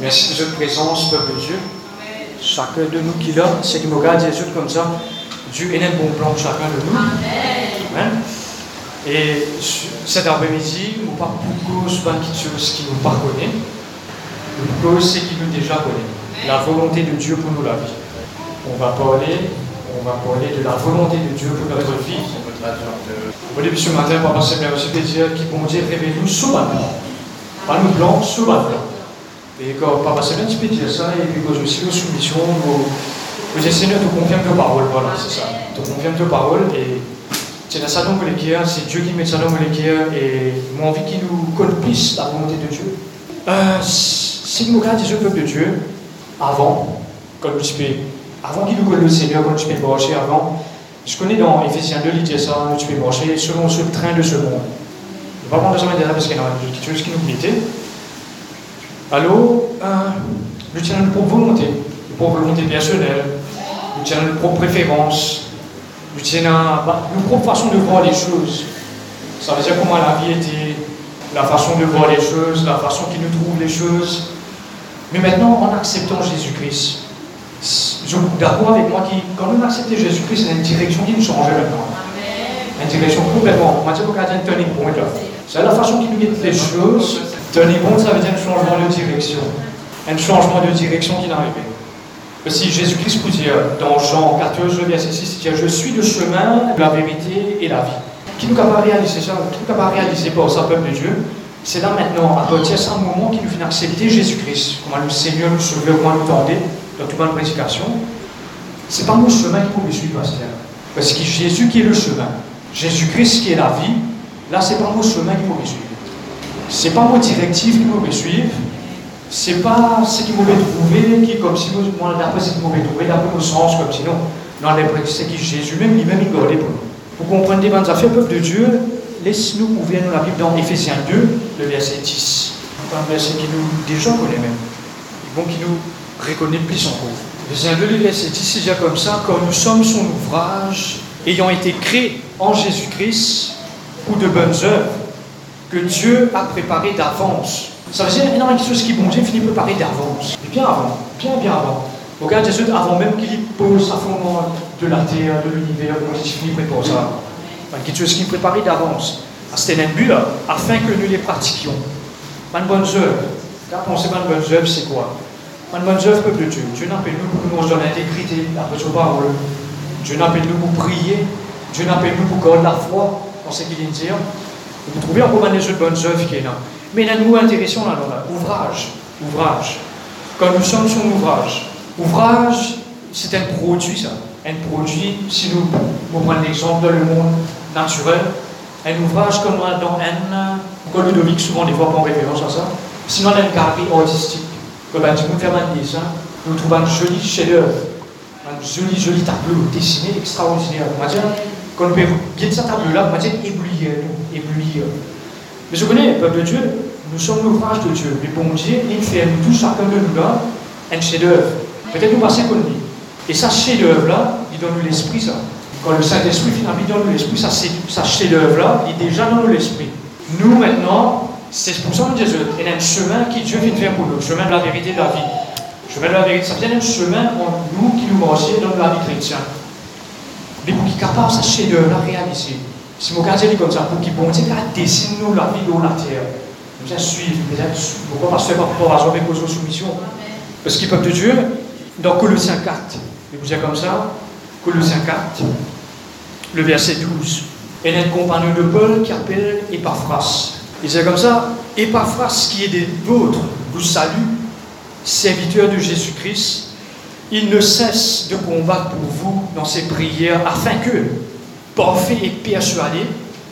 Merci de votre présence, peuple de Dieu. Chacun de nous qui l'a, c'est qui me regarde Jésus comme ça. Dieu est un bon plan pour chacun de nous. Amen. Et cet après-midi, nous parlons beaucoup de quelque chose qui nous pardonne, beaucoup ce qui nous déjà connaît. La volonté de Dieu pour nous la vie. On va parler, on va parler de la volonté de Dieu pour notre vie. Au début ce matin, Papa Seigneur, je vais dire qui bon Dieu révèle-nous sous la Pas nous blanc, sous la Et peux dire ça, et puis quand je suis en soumission, vous Seigneur, tu confirmes tes paroles, voilà, c'est ça. Tu confirmes tes paroles et c'est les cœurs, c'est Dieu qui met les cœurs et moi envie qu'il nous plus la volonté de Dieu. Euh, si nous regardons le peuple de Dieu, avant, quand tu peux, avant qu'il nous connaisse le Seigneur, quand tu peux marcher avant, je connais dans Ephésiens 2, il dit ça, tu peux marcher selon ce train de ce monde. Ne pas prendre besoin de parce qu'il y a quelque chose qui nous plaît. Alors, euh, nous tenons une propre volonté, propre volonté personnelle, tenons une propre préférence, nous tenons une propre façon de voir les choses. Ça veut dire comment la vie était, la façon de voir les choses, la façon qu'il nous trouve les choses. Mais maintenant, en acceptant Jésus-Christ, je suis d'accord avec moi qui, quand on accepte Jésus-Christ, c'est une direction qui nous change maintenant. Une direction complètement. On m'a dit qu'on a un turning point là. C'est la façon qui nous guide les choses. Point, ça veut dire un changement de direction. Un changement de direction qui est arrivé. Si Jésus-Christ vous dire dans Jean 14, verset 6, il dit Je suis le chemin, la vérité et la vie. Qui nous pas réalisé ça Qui nous pas réalisé pour sa peuple de Dieu C'est là maintenant, à partir de ce moment, qui nous vient accepter Jésus-Christ, comment le Seigneur nous sauver, comment nous tendait dans toute bonne prédication. C'est pas mon chemin qui peut me suivre, pasteur. Parce que Jésus qui est le chemin, Jésus-Christ qui est la vie, là, c'est pas mon chemin qui peut me suivre. C'est pas mon directive qui peut me suivre. C'est pas ce qui m'aurait trouvé, qui est comme si moi, d'après ce qui m'aurait trouvé, d'après mon sens, comme sinon. Non, c'est qui Jésus même, lui-même, il gardait pour nous. Pour comprendre des bonnes affaires, peuple de Dieu, laisse-nous ouvrir la Bible dans Ephésiens 2, le verset 10. Un verset qui nous déjà connaît même. Bon, qui nous reconnaît plus encore. Ephésiens 2, le verset 10, c'est déjà comme ça, quand nous sommes son ouvrage, ayant été créés en Jésus-Christ pour de bonnes œuvres que Dieu a préparées d'avance ça veut dire énormément de choses qui, bon Dieu finit par préparer d'avance. Et bien avant, bien, bien avant. Regarde Jésus avant même qu'il pose sa fondement de la terre, de l'univers, comment il finit par ça. Quelque chose qui préparait d'avance. Ah, c'était un but là, afin que nous les pratiquions. Une bonne œuvre. Car penser une bonne œuvre, c'est quoi? Une bonne œuvre, peuple de Dieu. Dieu n'appelle nous pour nous dans l'intégrité, après sa parole. Dieu n'appelle nous pour prier. Dieu n'appelle nous pour garder la foi dans ce qu'il dire. Vous trouvez encore des bonnes œuvres qui est là. Mais nous intéressons là, là, ouvrage, ouvrage. Quand nous sommes sur ouvrage, ouvrage, c'est un produit, ça. Un produit, si nous, prenons l'exemple dans le monde naturel, un ouvrage comme dans un, comme Ludovic souvent des fois en référence à ça, sinon un galerie artistique, comme un faire un dessin, nous trouvons un joli chef-d'œuvre, un joli, joli tableau dessiné extraordinaire. On va dire, quand on peut bien ce tableau-là, on va dire éblouir, éblouir. Mais je connais, peuple de Dieu, nous sommes l'ouvrage de Dieu. Mais bon Dieu, il fait tout chacun de nous là un chef-d'œuvre. Peut-être nous passer lui. Et ça chef-d'œuvre-là, il donne nous l'esprit, ça. Quand le Saint-Esprit finalement donne nous l'esprit, ça, ça chef-d'œuvre-là, il est déjà dans nous l'esprit. Nous maintenant, c'est pour ça que nous disons, il y a un chemin qui Dieu vient de faire pour nous, le chemin de la vérité de la vie. Le chemin de la vérité, ça vient un chemin entre nous qui nous marchons dans la vie chrétienne. Mais pour qu'il capable ça chef-d'œuvre-là réaliser. Si mon quartier est comme ça, pour qu'il bon Dieu dessine nous la vie dans la terre bien suivre, pourquoi parce que par rapport à avec vos soumission. Parce qu'il peuple de Dieu, dans Colossiens 4, il vous dire comme ça, Colossiens 4, le verset 12, et un compagnon de Paul qui appelle Epaphras. Il dit comme ça, Epaphras qui est des vôtres vous salue, serviteur de Jésus-Christ, il ne cesse de combattre pour vous dans ses prières afin que, parfait et persuadé,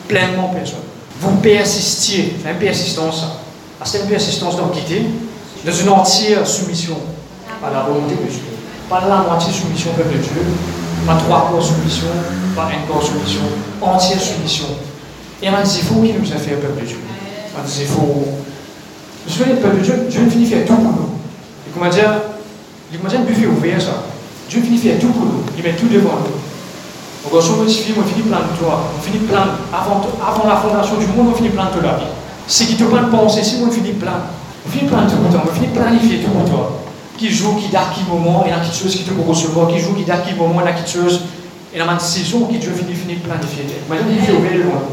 pleinement persuadé, vous persistiez, une persistance, c'est une persistance dans dans une entière soumission à la volonté de Dieu. Pas la moitié soumission au peuple de Dieu, pas trois corps soumission, pas un corps soumission, entière soumission. Et un défaut qui nous a fait au peuple de Dieu. Un défaut. Vous savez, le peuple de Dieu, Dieu finit faire tout pour nous. Et comment dire, un buffet ouvert ça. Dieu finit faire tout pour nous. Il met tout devant nous. Donc, on on finit plein de toi, on finit plein, avant, avant la fondation du monde, on finit plein de la vie. Ce qui te prend de penser, si on finit plein. On finit plein tout temps, on finit planifier tout pour toi. Qui joue, qui date, qui moment, il y a chose qui te recevoir, qui joue, qui date, qui moment, il y a chose. Et la une saison qui Dieu finit, finit planifier. Il faut aller loin.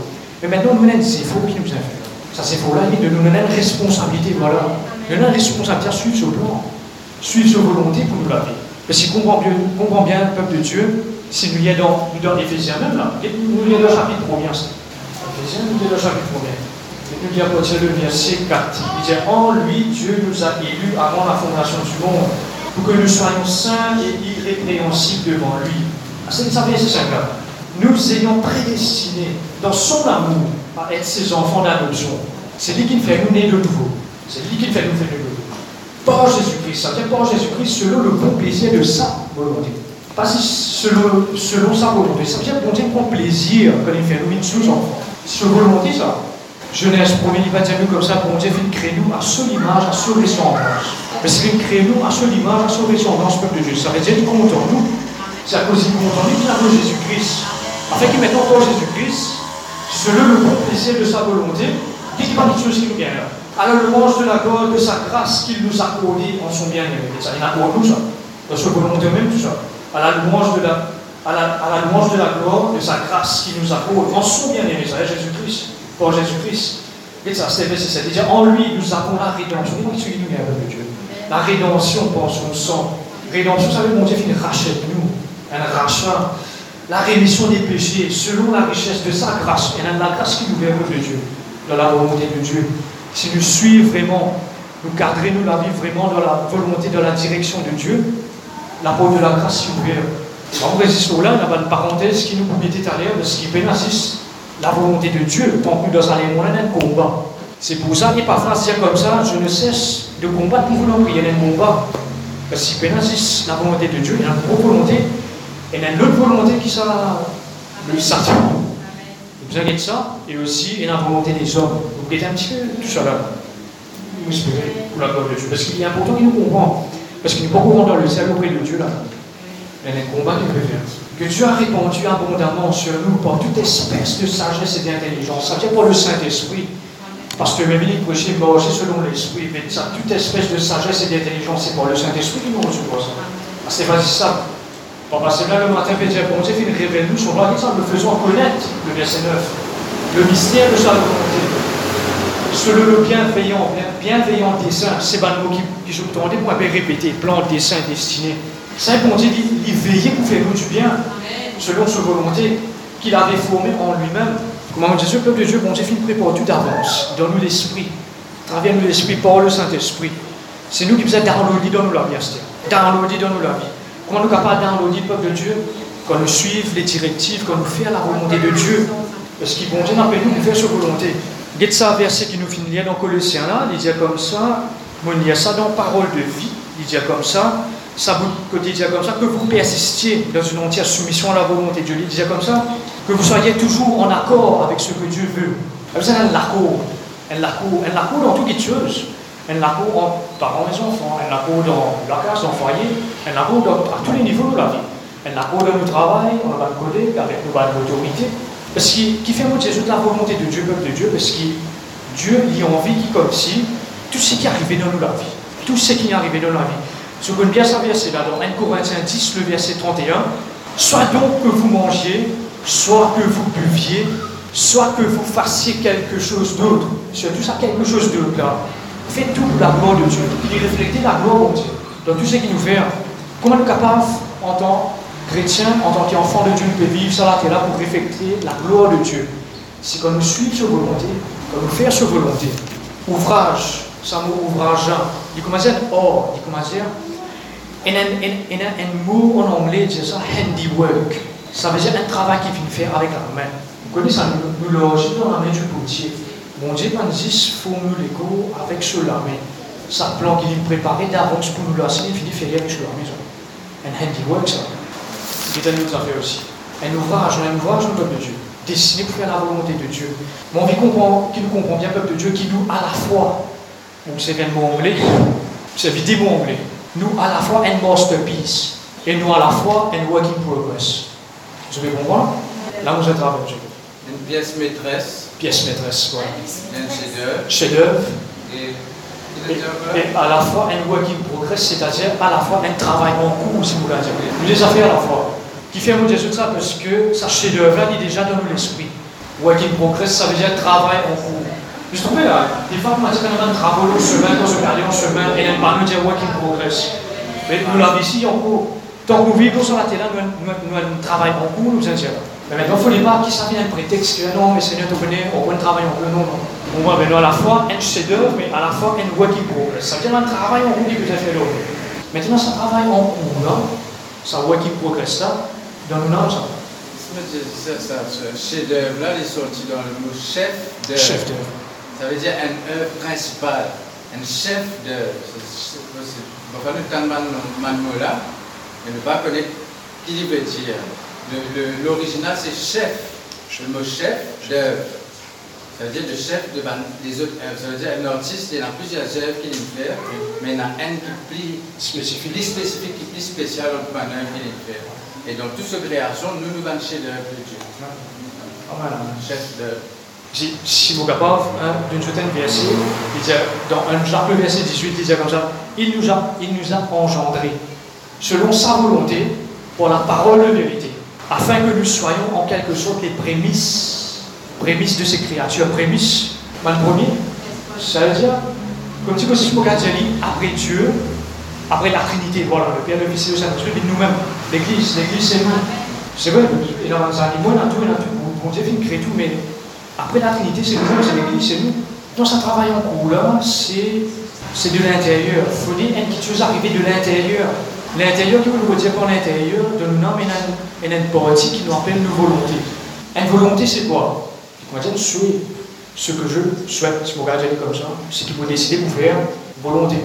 Mais maintenant, nous c'est faux qui nous a fait. Ça, c'est pour la vie de nous donner une responsabilité, voilà. Nous une responsabilité suivre ce plan, suivre sa volonté pour nous la vie. Parce qu'il comprend bien, comprend bien le peuple de Dieu, si nous y dans, nous dans Éphésiens même, là, nous y le chapitre 1 Éphésiens, nous y le chapitre 1 nous dit à partir du verset 4. Il dit En lui, Dieu nous a élus avant la fondation du monde pour que nous soyons saints et irrépréhensibles devant lui. Ah, c'est ça, c'est ça, Nous ayons prédestinés dans son amour à être ses enfants d'adoption. C'est lui qui nous fait nous naître de nouveau. C'est lui qui nous fait nous faire de nouveau. Par Jésus-Christ, ça vient par Jésus-Christ selon le bon plaisir de sa volonté. Pas selon, selon sa volonté. Ça dire bon Dieu prend plaisir quand il fait nous une sous-enfants. C'est volonté, ça. Genèse 1 il va dire nous comme ça, bon Dieu vient créer nous à son image, à son ressemblance. Mais c'est créer nous à son image, à son ressemblance, peuple de Dieu. Ça veut dire qu'il compte en nous. C'est à cause qu'il compte en nous qu'il Jésus-Christ. Afin qu'il mette encore Jésus-Christ, selon le bon plaisir de sa volonté, qu'il va nous vient là. À la louange de la gloire de sa grâce qu'il nous a accordée en son bien-aimé. Ça, il accorde nous ça. Dans sa volonté même, tout ça. À la louange de la, à la, à louange de la gloire de sa grâce qu'il nous accorde en son bien-aimé. Ça, Jésus-Christ pour Jésus-Christ. Et ça, c'est c'est-à-dire en lui, nous avons la rédemption. nous de Dieu? La rédemption par son sang. Rédemption, ça veut dire mon Dieu fait rachète nous, un rachat. La rémission des péchés, selon la richesse de sa grâce. Et la grâce qui nous vient de Dieu, dans la volonté de Dieu. Si nous suivons vraiment, nous garderons nous la vie vraiment dans la volonté, dans la direction de Dieu, la porte de la grâce nous vient. On résiste là, y a une parenthèse qui nous tout à de ce qui pénalise la volonté de Dieu tant que dans un combat. C'est pour ça qu'il parfois dire comme ça, je ne cesse de combattre pour vous a un combat. Parce que c'est la volonté de Dieu, il y a une autre volonté, il y a une autre volonté qui sera le Satan. Vous avez ça, et aussi il y a la volonté des hommes. Êtes un petit peu tout espérez pour la gloire de Dieu. Parce qu'il est important qu'il nous comprend. Parce qu'il n'est pas dans le ciel auprès de Dieu là. Il y a un combat qu'il peut faire que Dieu a répandu abondamment sur nous par toute espèce de sagesse et d'intelligence. Ça vient pour le Saint-Esprit. Parce que même il prêchait manger selon l'Esprit. Mais toute espèce de sagesse et d'intelligence, c'est pour le Saint-Esprit qui nous reçoit ça. Ah, c'est pas ça. Parce que là, le matin, Dieu, bon Dieu, il révèle nous son roi, ça, le faisant connaître, le verset 9, le mystère de sa volonté. Selon le bienveillant, bienveillant dessein, c'est pas le mot qui, je me pour répéter, plan, dessein, destiné. Saint bon Dieu dit, il veillait pour faire nous du bien, selon sa volonté, qu'il avait formé en lui-même. Comment Jésus, le peuple de Dieu, bon Dieu, finit prépare tout d'avance. Donne-nous l'esprit. Travers nous l'esprit par le Saint-Esprit. C'est nous qui faisons downloader dans nous la vie, Downloader dans nous la vie. Comment nous capables de downloader le peuple de Dieu Quand nous suivons les directives, quand nous faisons la volonté de Dieu. Parce qu'il bon Dieu n'appelle nous de faire sa volonté. Regardez ça, verset qui nous finit dans Colossiens là, il dit comme ça, il y ça dans parole de vie, il dit comme ça, ça vous dit comme ça, que vous persistiez dans une entière soumission à la volonté de Dieu. Il disait comme ça, que vous soyez toujours en accord avec ce que Dieu veut. Vous avez un accord, un accord, un accord dans toutes les choses. Un accord entre parents et enfants, un accord dans la classe, dans le foyer, un accord à tous les niveaux de la vie. Un accord dans le travail, on va collègues, avec nos autorités. Parce qu'il qui fait moitié de la volonté de Dieu, peuple de Dieu, parce que Dieu y a envie comme si tout ce qui est arrivé dans la vie, tout ce qui est arrivé dans la vie, ce qu'on bien savoir, c'est dans 1 Corinthiens 10, le verset 31. Soit donc que vous mangiez, soit que vous buviez, soit que vous fassiez quelque chose d'autre. tout ça, quelque chose d'autre là. Faites tout pour la gloire de Dieu. Il refléter la gloire de Dieu dans tout ce qu'il nous fait. Comment nous capables, en tant chrétien, en tant qu'enfant de Dieu, pouvons vivre ça là, là pour refléter la gloire de Dieu C'est quand nous suivons sa volonté, quand nous faisons sa volonté. Ouvrage, ça mot ouvrage, il commence à or, il commence à et un, mot en anglais dit ça, handiwork. Ça veut dire un travail qu'il vient faire avec la main. Vous connaissez ça, nous, nous dans la main du potier. Mon Dieu, pas juste formule avec ce la main. Ça plan qu'il préparé d'avance pour nous lancer, il finit faire avec ce la maison. Un handiwork, ça. C'est un autre affaire aussi. Un ouvrage, un ouvrage au peuple de Dieu, destiné pour faire la volonté de Dieu. Mais on comprend, qui nous comprend bien, peuple de Dieu, qui nous à la fois, donc c'est bien le mot anglais, c'est des mots anglais nous à la fois un masterpiece et nous à la fois un work in progress. Vous avez compris Là, vous êtes Dieu. Une pièce maîtresse. Pièce maîtresse, voilà. Un chef-d'œuvre. Chef-d'œuvre. Et Et, à la fois un work in progress, c'est-à-dire à la fois un travail en cours, si vous voulez dire. Nous les affaires à la fois. Qui fait un Jésus ça parce que ça chef-d'œuvre est déjà dans l'esprit. Work in progress, ça veut dire travail en cours. Je trouve là, des fois, on dit qu'on a un travail au chemin, dans un carrière en chemin, et on nous dire work in progress. Mais nous l'avons ici en cours. Tant que nous vivons sur la terre, nous, nous, nous, travaillons en cours, nous en Mais maintenant, il ne faut pas qu'il ça vienne un prétexte que non, mais Seigneur, tu connais, on peut travailler en cours. Non, non. On voit maintenant à la fois un chef-d'œuvre, mais à la fois un work in progress. Ça veut dire un travail en cours que vous avez fait l'autre. Maintenant, ça travaille en cours, là, ça work in progress, là, dans nos noms, ça. Ce chef-d'œuvre-là, il est sorti dans le mot chef d'œuvre. Chef d'œuvre. Ça veut dire un œuvre principal, un chef d'œuvre. Falloir que mot là, mais ne pas connaître qui il veut dire. L'original, c'est chef. Le mot chef d'œuvre. Ça veut dire le chef de des autres œuvres. Ça veut dire un artiste, il a plusieurs œuvres qu'il aime faire, mais il y en a un qui plus spécifique, qui plus spécial une œuvre qu'il aime faire. Et donc, toute cette création, nous nous chef d'œuvre de Dieu. Chef d'œuvre. Si vous capable, hein, d'une certaine verset, il dit, dans un chapitre verset 18, il dit comme ça, il nous a, il nous a engendrés selon sa volonté pour la parole de vérité, afin que nous soyons en quelque sorte les prémices prémisse de ces créatures. Prémisse, mal premier, ça veut dire, comme si vous dire après Dieu, après la Trinité, voilà, le Père, le Fils et le Saint-Esprit, nous-mêmes, l'Église, l'Église c'est nous. C'est vrai, il a les animaux, il a tout, il a tout, bon Dieu crée tout, mais après la Trinité, c'est nous, c'est l'Église, c'est nous. Dans un travail en cours, là, c'est de l'intérieur. Il faut dire quelque chose arriver de l'intérieur. L'intérieur, qui veut dire par l'intérieur, de nous, y a une partie qui nous appelle nos volontés. Une volonté, c'est quoi? Va dire, ce que je souhaite, si vous regardez comme ça, c'est qu'il faut décider pour faire volonté.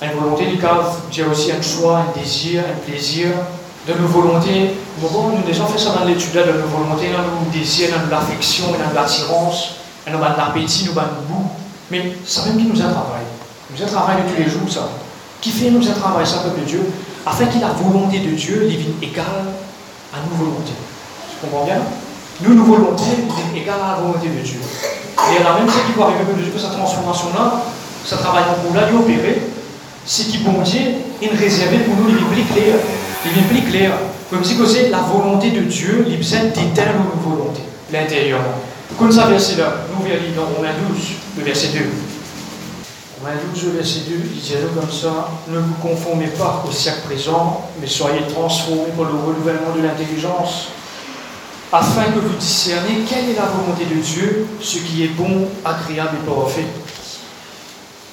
Une volonté du cas, j'ai aussi un choix, un désir, un plaisir, de nos volontés. Nous avons déjà fait ça dans l'étude de nos volontés, dans nos désirs, dans l'affection, dans l'attirance, dans l'appétit, dans le goût. Mais ça même qui nous a travaillé. Nous a travaillé tous les jours, ça. Qui fait nous a travaillé ça, peuple de Dieu, afin que la volonté de Dieu devienne égale à nos volontés. Tu comprends bien? Nous, nos volontés égales à la volonté de Dieu. Et la même chose qui va arriver de Dieu, cette transformation-là, ce travail pour là, opérer, c'est qui bon Dieu, il réservé pour nous, il est plus clair. Il est plus clair. Comme si c'est la volonté de Dieu, il besoin d'éteindre nos volontés, l'intérieur. Comme ça, verset là, nous verrons dans Romains 12, le verset 2. Romains 12, le verset 2, il dit comme ça Ne vous conformez pas au siècle présent, mais soyez transformés par le renouvellement de l'intelligence afin que vous discerniez quelle est la volonté de Dieu, ce qui est bon, agréable et parfait.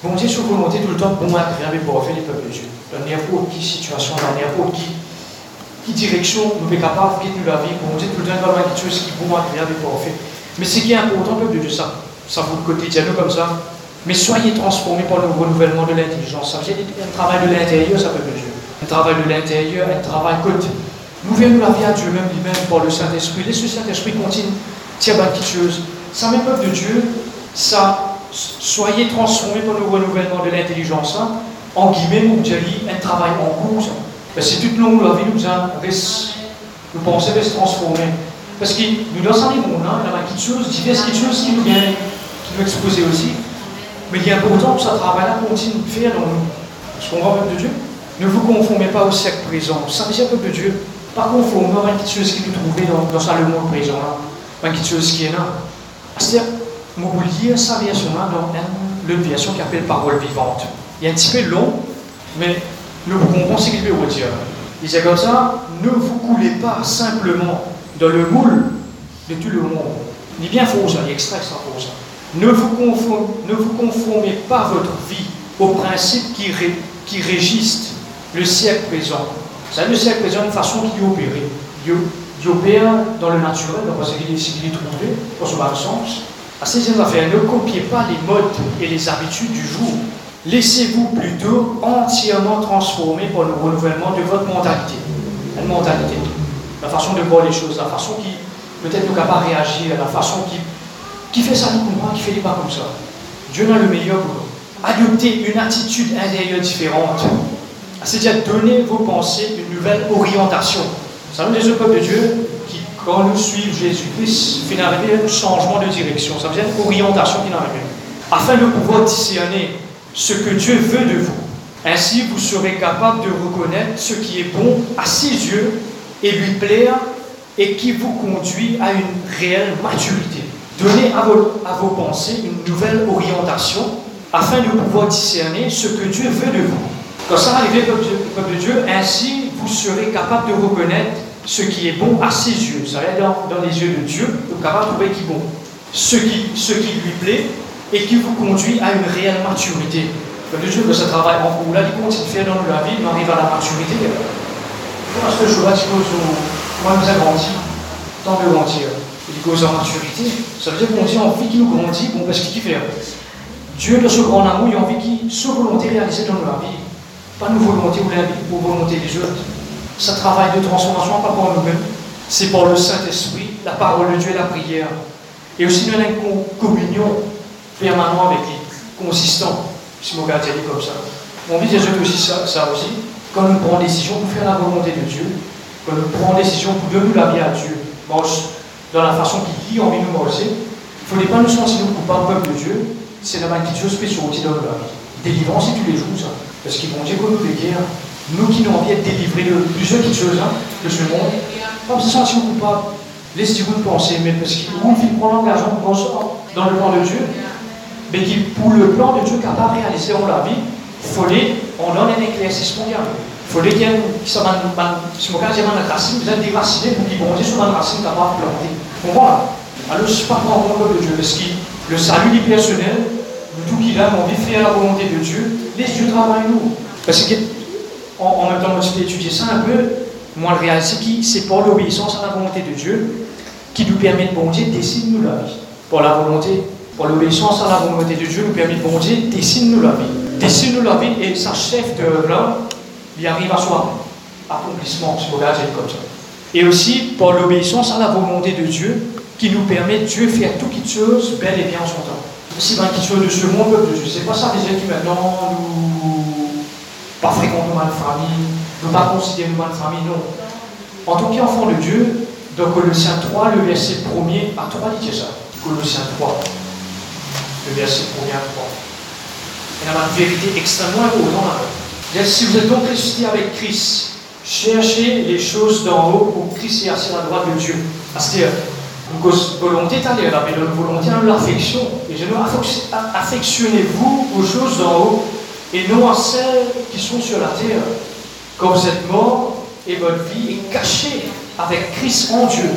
Bon Dieu sur volonté tout le temps bon, agréable et parfait les peuples de Dieu. Dans n'importe quelle situation, dans n'importe qui direction nous sommes capables de nous la vie. Bon Dieu tout le temps dans quelque chose qui est bon, agréable et parfait. Mais ce qui est important, peuple de Dieu, ça, ça vous le quotidien comme ça. Mais soyez transformés par le renouvellement de l'intelligence. Ça veut dire un travail de l'intérieur, ça peut de Dieu. Un travail de l'intérieur, un travail côté nous venons la vie à Dieu même lui-même par le Saint-Esprit. Laisse le Saint-Esprit continue. Tiens, chose. Ça, mes peuple de Dieu, ça, soyez transformés par le renouvellement de l'intelligence. Hein. En guillemets, mon Dieu, un travail en cours. Ben, c'est toute longue la vie nous a nous pensons de se transformer. Parce que nous dans un monde, hein, il y a quelque chose, diverses choses qui nous viennent, qui nous exposer aussi? Mais il est important que ce travail-là continue de faire dans nous. Parce qu'on va de Dieu? Ne vous conformez pas au siècle présent. Ça veut dire, peuple de Dieu, il faut avoir quelque chose qui nous trouvait dans, dans ça, le monde présent, là. quelque chose qui est là. C'est-à-dire, lire ça version là dans une version qui appelle parole vivante. Il est un petit peu long, mais nous comprenons ce qu'il veut dire. Il dit comme ça, ne vous coulez pas simplement dans le moule de tout le monde. Est bien faux il extrait ça faux ça. Ne vous, conformez, ne vous conformez pas votre vie aux principes qui, qui régissent le siècle présent ça le siècle présent une façon qui opère. Il opère dans le naturel, dans ce qu'il est trouvé, pour son sens. À ces affaires, ne copiez pas les modes et les habitudes du jour. Laissez-vous plutôt entièrement transformer par le renouvellement de votre mentalité. La mentalité, la façon de voir les choses, la façon qui peut-être nous capable de réagir, la façon qui, qui fait ça pour moi, qui fait les pas comme ça. Dieu n'a le meilleur pour nous. Adopter une attitude intérieure différente c'est-à-dire donner vos pensées une nouvelle orientation. Ça veut dire le peuple de Dieu quand nous suivons Jésus-Christ, fait arriver un changement de direction. Ça veut dire une orientation qui Afin de pouvoir discerner ce que Dieu veut de vous. Ainsi, vous serez capable de reconnaître ce qui est bon à ses yeux et lui plaire et qui vous conduit à une réelle maturité. Donnez à vos, à vos pensées une nouvelle orientation afin de pouvoir discerner ce que Dieu veut de vous. Quand ça arrive, peuple de Dieu, ainsi vous serez capable de reconnaître ce qui est bon à ses yeux. Ça dire dans, dans les yeux de Dieu, vous capable de trouver qui est bon. Ce qui, ce qui lui plaît et qui vous conduit à une réelle maturité. De Dieu, que ça travaille en vous, là, il continue dans la vie, il arrive à la maturité. Est-ce que je vois, moi, nous avons grandi, tant de grandir. Il cause en maturité. Ça veut dire qu'on dit envie qu'il nous grandit, bon, parce qu'il fait. Dieu, de ce grand amour, il a envie qu'il se volonté réalisée dans notre vie. Pas nos volontés ou volonté des autres. Ça travaille de transformation, pas pour nous-mêmes. C'est pour le Saint-Esprit, la parole de Dieu et la prière. Et aussi, nous avons une communion permanente avec lui, consistant, si mon gars dit comme ça. Mon vie, c'est aussi ça, ça aussi. Quand nous prenons décision pour faire la volonté de Dieu, quand nous prenons décision pour donner la vie à Dieu, dans la façon qu'il dit, envie de nous manger, il ne faudrait pas nous sentir coupables, peuple de Dieu, c'est la quelque chose spécial aussi dans la vie. Délivrance, c'est tous les jours, ça. Parce qu'ils vont dire que nous, les guerres, nous qui n'avons envie d'être délivrés de plusieurs petites choses hein, de ce monde, pas se sentir coupable. Laissez-vous penser, mais parce qu'on vit prendre l'engagement dans le plan de Dieu, mais qui, pour le plan de Dieu qui n'a pas réalisé dans la vie, il faut on donne un éclaircissement. Il faut qu'il y ait si mon cas, j'ai une racine, vous êtes déraciné pour qu'il bondisse sur une racine qui n'a pas planté. Vous comprenez Alors, suis pas prendre compte de Dieu, parce que le salut du personnel, tout qu'il a envie de faire la volonté de Dieu, laisse Dieu travailler nous. Parce que, en, même temps, moi, je étudier ça un peu, moi, le réaliser que c'est pour l'obéissance à la volonté de Dieu qui nous permet de bon Dieu dessine-nous la vie. Pour la volonté, pour l'obéissance à la volonté de Dieu nous permet de bon Dieu dessine-nous la vie. Dessine-nous la vie et sa chef de là, il arrive à son accomplissement, si vous regardez comme ça. Et aussi pour l'obéissance à la volonté de Dieu qui nous permet Dieu faire toutes choses belle et bien en son temps aussi dans quelque chose de ce monde de Dieu. C'est pas ça les gens qui maintenant nous pas fréquentent mal famille, ne pas considérer mal famille, non. En tant qu'enfant de Dieu, dans Colossiens 3, le verset 1er à 3, dit ça. Colossiens 3, le verset 1er à 3. Il y a une vérité extrêmement importante Si vous êtes donc ressuscité avec Christ, cherchez les choses d'en haut où Christ est assis à la droite de Dieu. C'est-à-dire, une volonté d'aller mais une volonté de l'affection. Et je affectionnez-vous aux choses d'en haut et non à celles qui sont sur la terre. Quand vous êtes mort et votre vie est cachée avec Christ en Dieu.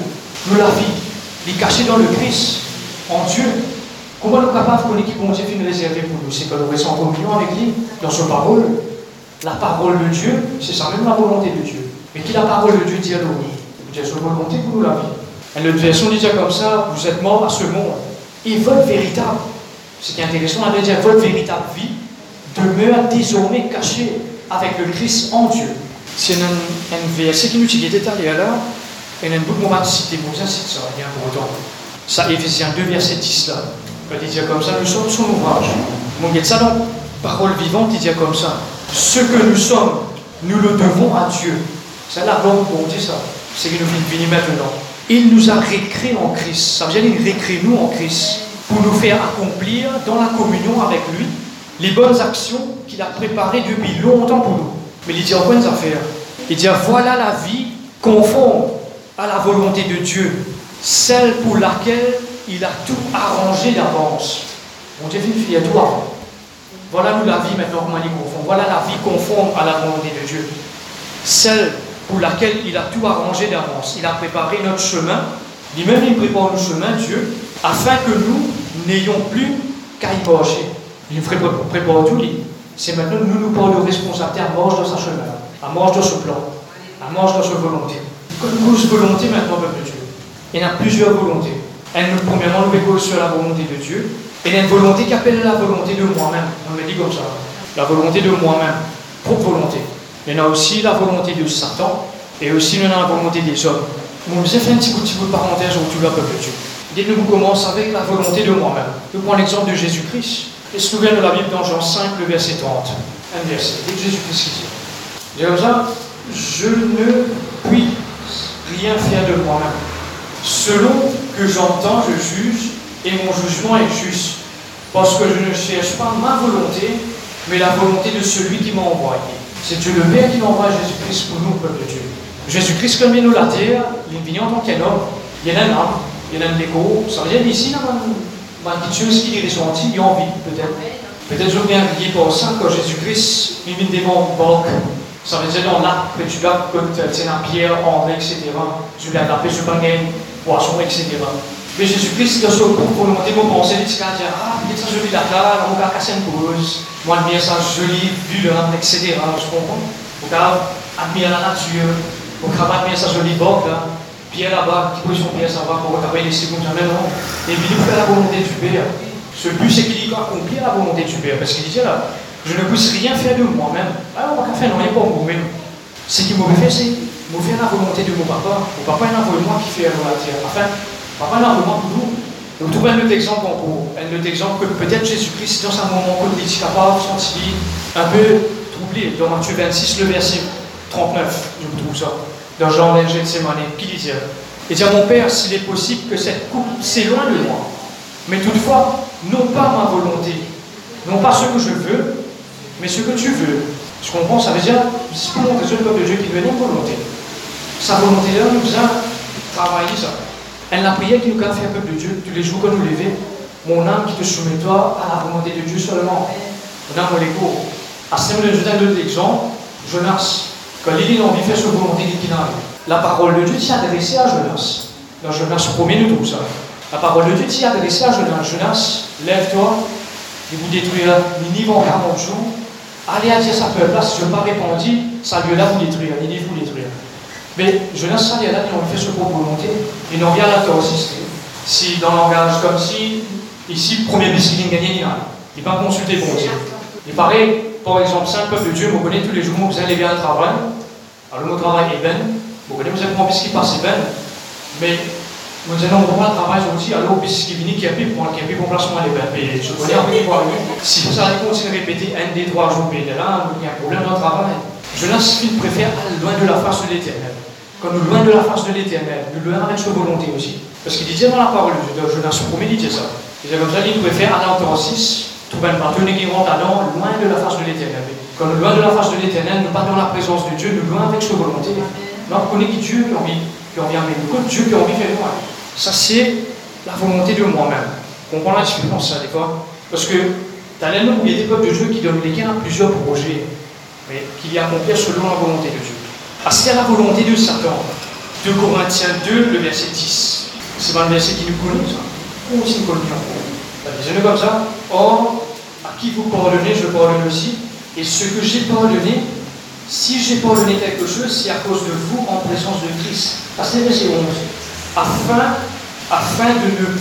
Nous la vie, est caché dans le Christ, en Dieu. Comment nous capables de bon Dieu une réserver pour nous? C'est que nous restons en communion avec lui, dans sa parole. La parole de Dieu, c'est ça même la volonté de Dieu. Mais qui la parole de Dieu dit à nous? Dieu sa volonté pour nous la vie. Et notre version dit comme ça, vous êtes mort à ce monde. Et votre véritable, ce qui est intéressant, elle dire votre véritable vie demeure désormais cachée avec le Christ en Dieu. C'est un, un verset qui nous dit détaillé là, et un de moment cité, vous incite ça, rien pour autant. Ça, Éphésiens 2, verset 10 là. Il dit comme ça, nous sommes son ouvrage. Mon ça dans parole vivante, il dit comme ça. Ce que nous sommes, nous le devons à Dieu. C'est la pour dire ça. C'est qu'il nous vient maintenant. Il nous a récréés en Christ. Ça veut dire qu'il récrée nous en Christ pour nous faire accomplir dans la communion avec lui les bonnes actions qu'il a préparées depuis longtemps pour nous. Mais il dit en bonnes affaires. Il dit voilà la vie conforme à la volonté de Dieu, celle pour laquelle il a tout arrangé d'avance. On dit il a tout avant. Voilà nous la vie maintenant, comment conforme. Voilà la vie conforme à la volonté de Dieu. Celle pour laquelle il a tout arrangé d'avance. Il a préparé notre chemin. Lui-même, il prépare notre chemin, Dieu, afin que nous n'ayons plus qu'à y marcher. Il prépare tout, c'est maintenant nous nous parlons de responsabilité à marche dans sa chemin, à marche dans ce plan, à marche dans sa volonté. Une volonté maintenant, peuple de Dieu. Il y a plusieurs volontés. Elle, premièrement, nous sur la volonté de Dieu. Il y a une volonté qui appelle la volonté de moi-même. On me dit comme ça. La volonté de moi-même. Propre volonté. Il y en a aussi la volonté de Satan et aussi il y en a la volonté des hommes. Bon, je fait un petit bout, petit bout de parenthèse où tu vas peuple Dieu. Dites-nous, vous commence avec la volonté de moi-même. Je prends l'exemple de Jésus-Christ. Et se souvient de la Bible dans Jean 5, le verset 30. Un verset. Qui dit. comme ça, je ne puis rien faire de moi-même. Selon que j'entends, je juge, et mon jugement est juste. Parce que je ne cherche pas ma volonté, mais la volonté de celui qui m'a envoyé. C'est Dieu le Père qui envoie Jésus-Christ pour nous, peuple de Dieu. Jésus-Christ, comme il nous la terre, il est venu en tant qu'un homme, il y a un âme, il y a un écho, ça vient d'ici, dans ma Dieu, ce qu'il est ressenti, il a envie, peut-être. Peut-être je viens lié pour ça, quand Jésus-Christ, il vient devant banque, ça veut dire dans l'arc que tu l'as, que tu as pierre, André, etc. Tu l'as tapé sur un poisson, etc. Mais Jésus-Christ, dans son pour monter mon pensée, il dit, ah, il ça joli là, on va casser une pause. Moi, bien ça joli, vu le etc. Je comprends. On va admirer la nature. On va admirer sa jolie là. Pierre là-bas, qui son pied, ça va, pour regarder les secondes, jamais non. Et puis, il fait la volonté du Père. Ce but, c'est qu'il accomplir la volonté du Père. Parce qu'il dit là, je ne puisse rien faire de moi-même. Alors, on va faire rien pour moi-même. Ce qui m'a fait, c'est faire la volonté de mon papa. Mon papa, il a moi qui fait la terre. Enfin, Papa, là, pour nous, nous trouvons un autre exemple en cours. Un autre exemple que peut-être Jésus-Christ, dans un moment il est capable, senti un peu troublé. Dans Matthieu 26, le verset 39, je trouve ça. Dans Jean de Gethsemane, qui disait Il dit à mon Père, s'il est possible que cette coupe s'éloigne de moi. Mais toutefois, non pas ma volonté, non pas ce que je veux, mais ce que tu veux. Je comprends, ça veut dire, montrer le peuple de Dieu qui veut une volonté. Sa volonté là nous a travaillé ça. Elle la prière qui nous a fait un peuple de Dieu, tous les jours que nous levons, mon âme qui te soumet toi à la volonté de Dieu seulement. Mon âme, mon écho. À ce moment-là, je donne deux exemples. Jonas, il il La parole de Dieu s'est adressée à Jonas. Dans Jonas, premier nous tout ça. La parole de Dieu s'est adressée à Jonas. Jonas, lève-toi, et vous détruire Ninive en 40 jours. Allez à dire sa peuple là, si je n'ai pas répondu, ça lieu là vous détruire, Ninive vous détruire. Mais Jonas Saliana, ils ont fait ce propre volonté, ils n'ont rien à aussi. Si dans le langage comme si, ici, premier biscuit qui gagné, il pas consulté pour Dieu. Il paraît, par exemple, saint peuple de Dieu, vous connaissez tous les jours, vous allez bien un travail. Alors le travail est ben, vous connaissez, vous avez un biscuit par ben, mais vous allez on voit le travail aussi, alors biscuit vini qui a pu qui a pu pour placement les ben. Mais je connais un peu Si vous allez continuer à répéter un des trois jours, mais là, il y a un problème dans le travail. Jonas préfère aller loin de la face de l'éternel. Quand nous loin de la face de l'éternel, nous loin avec sa volonté aussi. Parce qu'il disait dans la parole de Jonas 1 il disait ça. Il disait il préfère aller en 6, trouver un bateau qui rentre loin de la face de l'éternel. Quand nous loin de la face de l'éternel, nous pas dans la présence de Dieu, nous loin avec sa volonté. Nous reconnaissons que Dieu qui envie, qui envie avec nous, Dieu qui envie faire nous. Ça, c'est la volonté de moi-même. On comprend la différence, ça, des fois. Parce que dans les il y a des peuples de Dieu qui donnent lesquels à plusieurs projets mais qu'il y accomplir selon la volonté de Dieu. Ah, c'est la volonté de Satan. 2 Corinthiens 2, le verset 10. C'est pas le verset qui nous connaît, ça. Aussi nous connaît Disons-le comme ça. Or, à qui vous pardonnez, je pardonne aussi. Et ce que j'ai pardonné, si j'ai pardonné quelque chose, c'est à cause de vous en présence de Christ. C'est le verset 11. Afin, afin de ne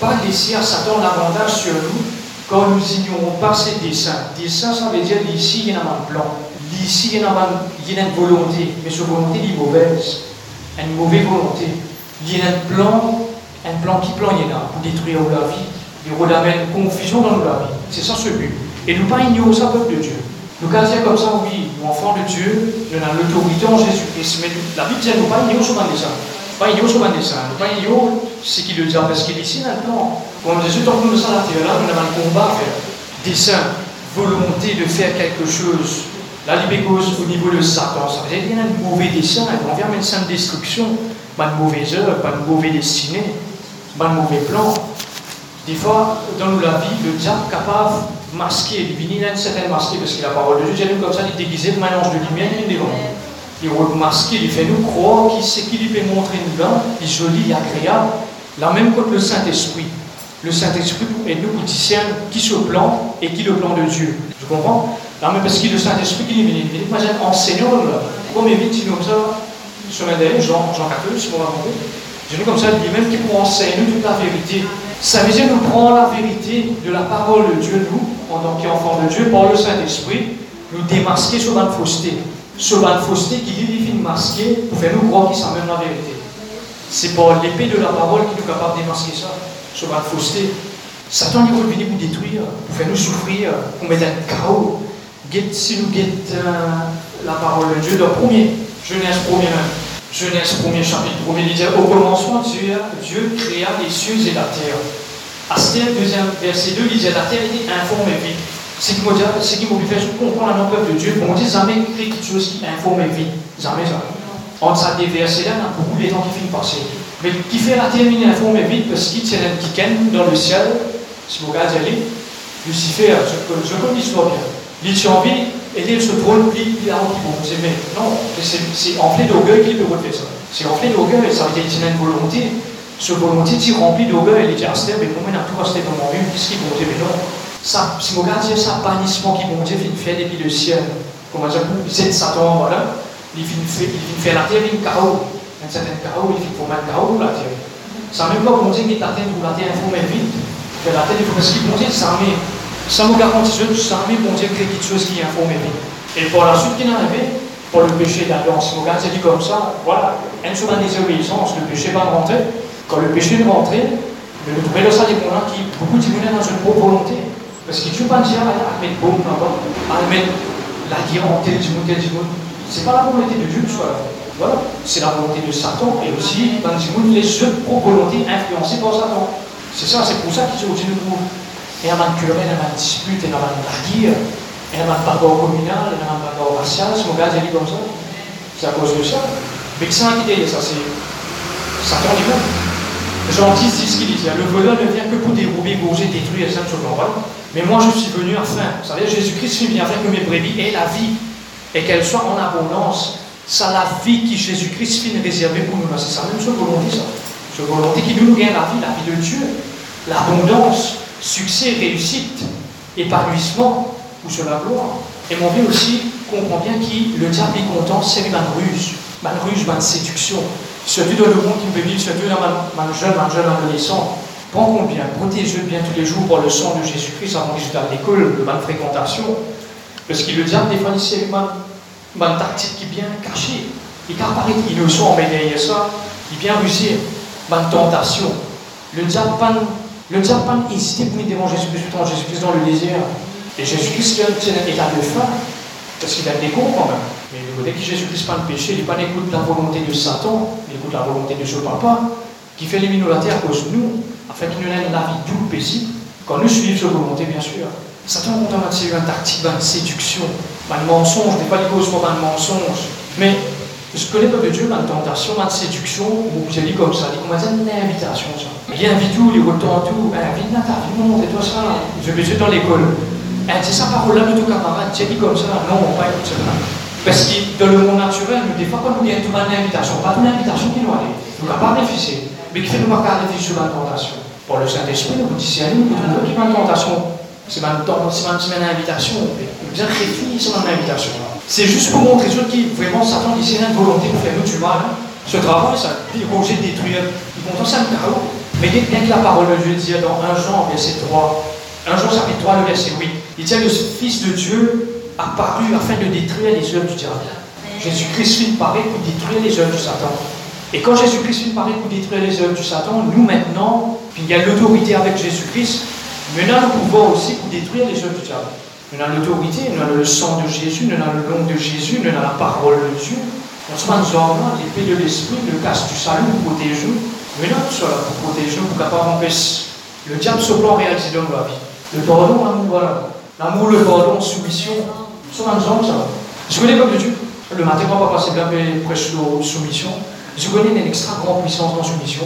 pas laisser à Satan l'avantage sur nous quand nous ignorons pas ses desseins. Dessein, ça veut dire ici, il y a un plan. Ici, il y a une volonté, mais cette volonté est mauvaise. Une mauvaise volonté. Il y a un plan, un plan qui plan, il y a pour détruire la vie, il y une confusion dans la vie. C'est ça ce but. Et nous pas ignorer ça, peuple de Dieu. Nous quand dire comme ça, oui, nous enfants de Dieu, nous avons l'autorité en Jésus-Christ. Mais la Bible dit, nous pas ignorer ce dessin. Pas ignorer ce dessin. Nous pas ignorer ce qu'il veut dire, parce qu'il est ici maintenant. Comme Jésus, tant nous sommes la là, nous avons un combat à faire. Volonté de faire quelque chose. La libécose au niveau de Satan, ça veut dire qu'il y a un mauvais dessein, on vient ça de destruction, pas de mauvaise œuvre, pas de mauvais destinée, pas de mauvais plan. Des fois, dans la vie, le diable est capable de masquer, de venir une certaine masquer, parce que la parole de Dieu, j'ai comme ça, il déguisé de mélange de lumière et de devant. Il masquer, il fait nous croire qu'il sait qu'il peut montrer une dent, il est joli, il est agréable. Là même contre le Saint-Esprit. Le Saint-Esprit est nous qui discerne qui se plan et qui le plan de Dieu. Je comprends? Là, mais parce que le Saint-Esprit qui est venu, il moi j'aime enseignant, comme vite, si comme ça, sur un Jean, Jean 14, si on va raconter. J'ai comme ça, lui-même qui pour enseigner nous toute la vérité. Ça veut dire nous prend la vérité de la parole de Dieu, nous, en tant qu'enfants de Dieu, par le Saint-Esprit, nous démasquer sur la fausseté. Sur la fausseté qui dit qu'il masquer pour faire nous croire qu'il même la vérité. C'est par l'épée de la parole qui nous est capable de démasquer ça, sur la fausseté. Satan, veut venir nous détruire, pour faire nous souffrir, pour mettre un chaos si nous guettons la parole de Dieu, dans premier, Genèse 1 même, Genèse 1 chapitre 1 il dit Au commencement, Dieu, Dieu créa les cieux et la terre. À ce deuxième verset 2, il dit La terre était informe et vide. Ce qui m'a fait comprendre dans le peuple de Dieu, on dit jamais écrit quelque chose qui informe vie. Jamais ça. Entre ça des versets là, y a beaucoup de temps qui finissent passer. Mais qui fait la terminer informe vite parce qu'il tient un qui dans le ciel, si vous regardez, Lucifer, je, je connais l'histoire bien. Il tient envie, et il se trône, puis il a bon, c'est mais non, c'est enflé d'orgueil qu'il peut faire ça. C'est enflé d'orgueil, ça veut dire qu'il a une volonté. Ce volonté qui remplit d'orgueil, il dit, ah, mais moi, il a tout resté dans mon qu'est-ce qu'il vont dire, mais non. Ça, si vous regardez ça, bannissement qui vont dire, il fait depuis le ciel. Comment dire, c'est Satan, voilà. Il fait, il fait la terre, il chaos. Un certain chaos, il fait pour mettre chaos, la terre. Ça même pas dit qu'il la terre, pour la terre, il faut mettre vite. La terre, il faut, parce qu'il vont dire, ça met ça me garantit que me bon Dieu quelque chose qui informe. Et pour la suite qui est arrivée, pour le péché d'Adam, si vous regardez dit comme ça, voilà, un sur la désobéissance, le péché va rentrer. Quand le péché est rentré, le trouver ça des là qui beaucoup de dans une propre volonté. Parce que tu ne pas dire à mettre bon là-bas, à mettre la dire en tel du monde, tel du monde. Ce n'est pas la volonté de Dieu soit là. Voilà, c'est la volonté de Satan et aussi dans le monde les autres volontés influencées par Satan. C'est ça, c'est pour ça qu'il dit au nous il y a une dispute, y a un bagarre communal, un bagarre racial, mon gars dit comme ça, c'est à cause de ça. Mais que ça, idée, ça, c'est Satan lui-même. Jean 10 dit ce qu'il dit, le voleur ne vient que pour dérouler, gauger, détruire, ça, sur l'envol. Mais moi, je suis venu afin, vous savez, Jésus-Christ vient afin que mes brebis aient la vie et qu'elles soient en abondance. C'est la vie qui Jésus-Christ finit réservée pour nous. C'est ça, même ce volonté, ça. Ce volonté qui nous gagne la vie, la vie de Dieu, l'abondance succès, réussite, épanouissement ou sur la gloire. Et mon Dieu aussi comprend bien que le diable est content, c'est une ruse, une ruse, une séduction. Surtout dans le monde qui peut vivre, surtout dans ma jeune, ma jeune adolescent. Prends compte bien, protège-le bien tous les jours pour le sang de Jésus-Christ avant qu'il à l'école, de ma fréquentation. Parce que le diable, des fois, c'est une tactique qui est bien cachée. Et car paraît qu'il le sont mais ça, il est bien rusé, une tentation. Le diable, pas le pas hésité pour devant Jésus-Christ, Jésus-Christ dans le désert. Et Jésus-Christ tient un état de faim, parce qu'il a des cons quand même. Mais dès que Jésus-Christ pas le péché, il pas écoute la volonté de Satan, il écoute la volonté de son papa, qui fait l'éliminer la terre cause de nous, afin qu'il nous ait la vie doux, paisible, quand nous suivons sa volonté, bien sûr. Satan compte une tactique, une séduction, un mensonge, n'est pas les causes pour un mensonge. Mais je connais pas de Dieu, une tentation, une séduction, ou vous avez dit comme ça, dit comment une invitation, ça. Il invite tout, il retourne tout, invite Nathalie, non, c'est toi ça, je vais dans l'école. C'est sa parole-là de ton camarade, tu dit comme ça, non, on va écouter ça. Parce que dans le monde naturel, des fois, quand nous avons une invitation, pas une invitation qui nous arrive, nous n'avons pas réfléchi, mais qui fait nous pas réfléchir sur la tentation? Pour le Saint-Esprit, nous disons à nous, nous avons une tentation? C'est une invitation, nous réfléchir sur l'invitation. C'est juste pour montrer ceux qui, vraiment, Satan, dit c'est une volonté pour faire du mal. Ce travail, ça, il de détruire. Ils vont ça le chaos. Mais bien que la parole de Dieu dit dans 1 Jean, verset 3, 1 Jean chapitre 3, le verset 8, il dit que le Fils de Dieu apparu afin de détruire les œuvres du diable. Jésus-Christ finit paraît pour détruire les œuvres du Satan. Et quand Jésus-Christ finit paraît pour détruire les œuvres du Satan, nous maintenant, puis il y a l'autorité avec Jésus-Christ, avons le pouvoir aussi pour détruire les œuvres du diable. Nous avons l'autorité, nous avons le sang de Jésus, nous avons le nom de Jésus, nous avons la parole de Dieu. Nous sommes en l'épée de l'esprit, le casque du salut nous protège. Mais nous sommes là pour protéger, pour capable empêcher le diable se plan réaliser dans la vie. Le pardon, l'amour, voilà. L'amour, le pardon, soumission. Nous sommes ensemble, ça. Je connais comme de Dieu. Le matin, on va passer bien prêche de soumission. Je connais une extra grande puissance dans soumission?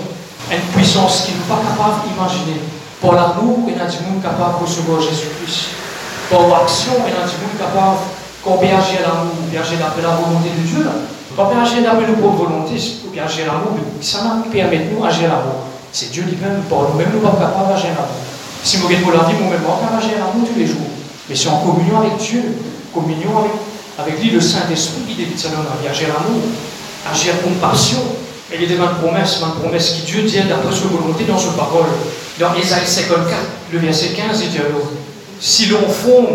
Une puissance qui n'est pas capable d'imaginer. Pour l'amour, il y a du monde capable de recevoir Jésus-Christ dans l'action et dans le capable agir l'amour, agir d'après la volonté de Dieu. Agir d'après nos propres volontés, agir l'amour, ça nous permet de nous agir l'amour. C'est Dieu lui-même, pour nous-mêmes, nous ne sommes pas capables d'agir l'amour. Si nous regardons la vie, nous-mêmes, on peut agir l'amour tous les jours. Mais c'est en communion avec Dieu, communion avec, lui, le Saint-Esprit, qui débute ça dans agir l'amour, agir compassion. Et il y a une promesse, une promesse qui Dieu dit d'après sa volonté dans sa parole. Dans Isaïe 54, le verset 15, il dit alors, si l'on fond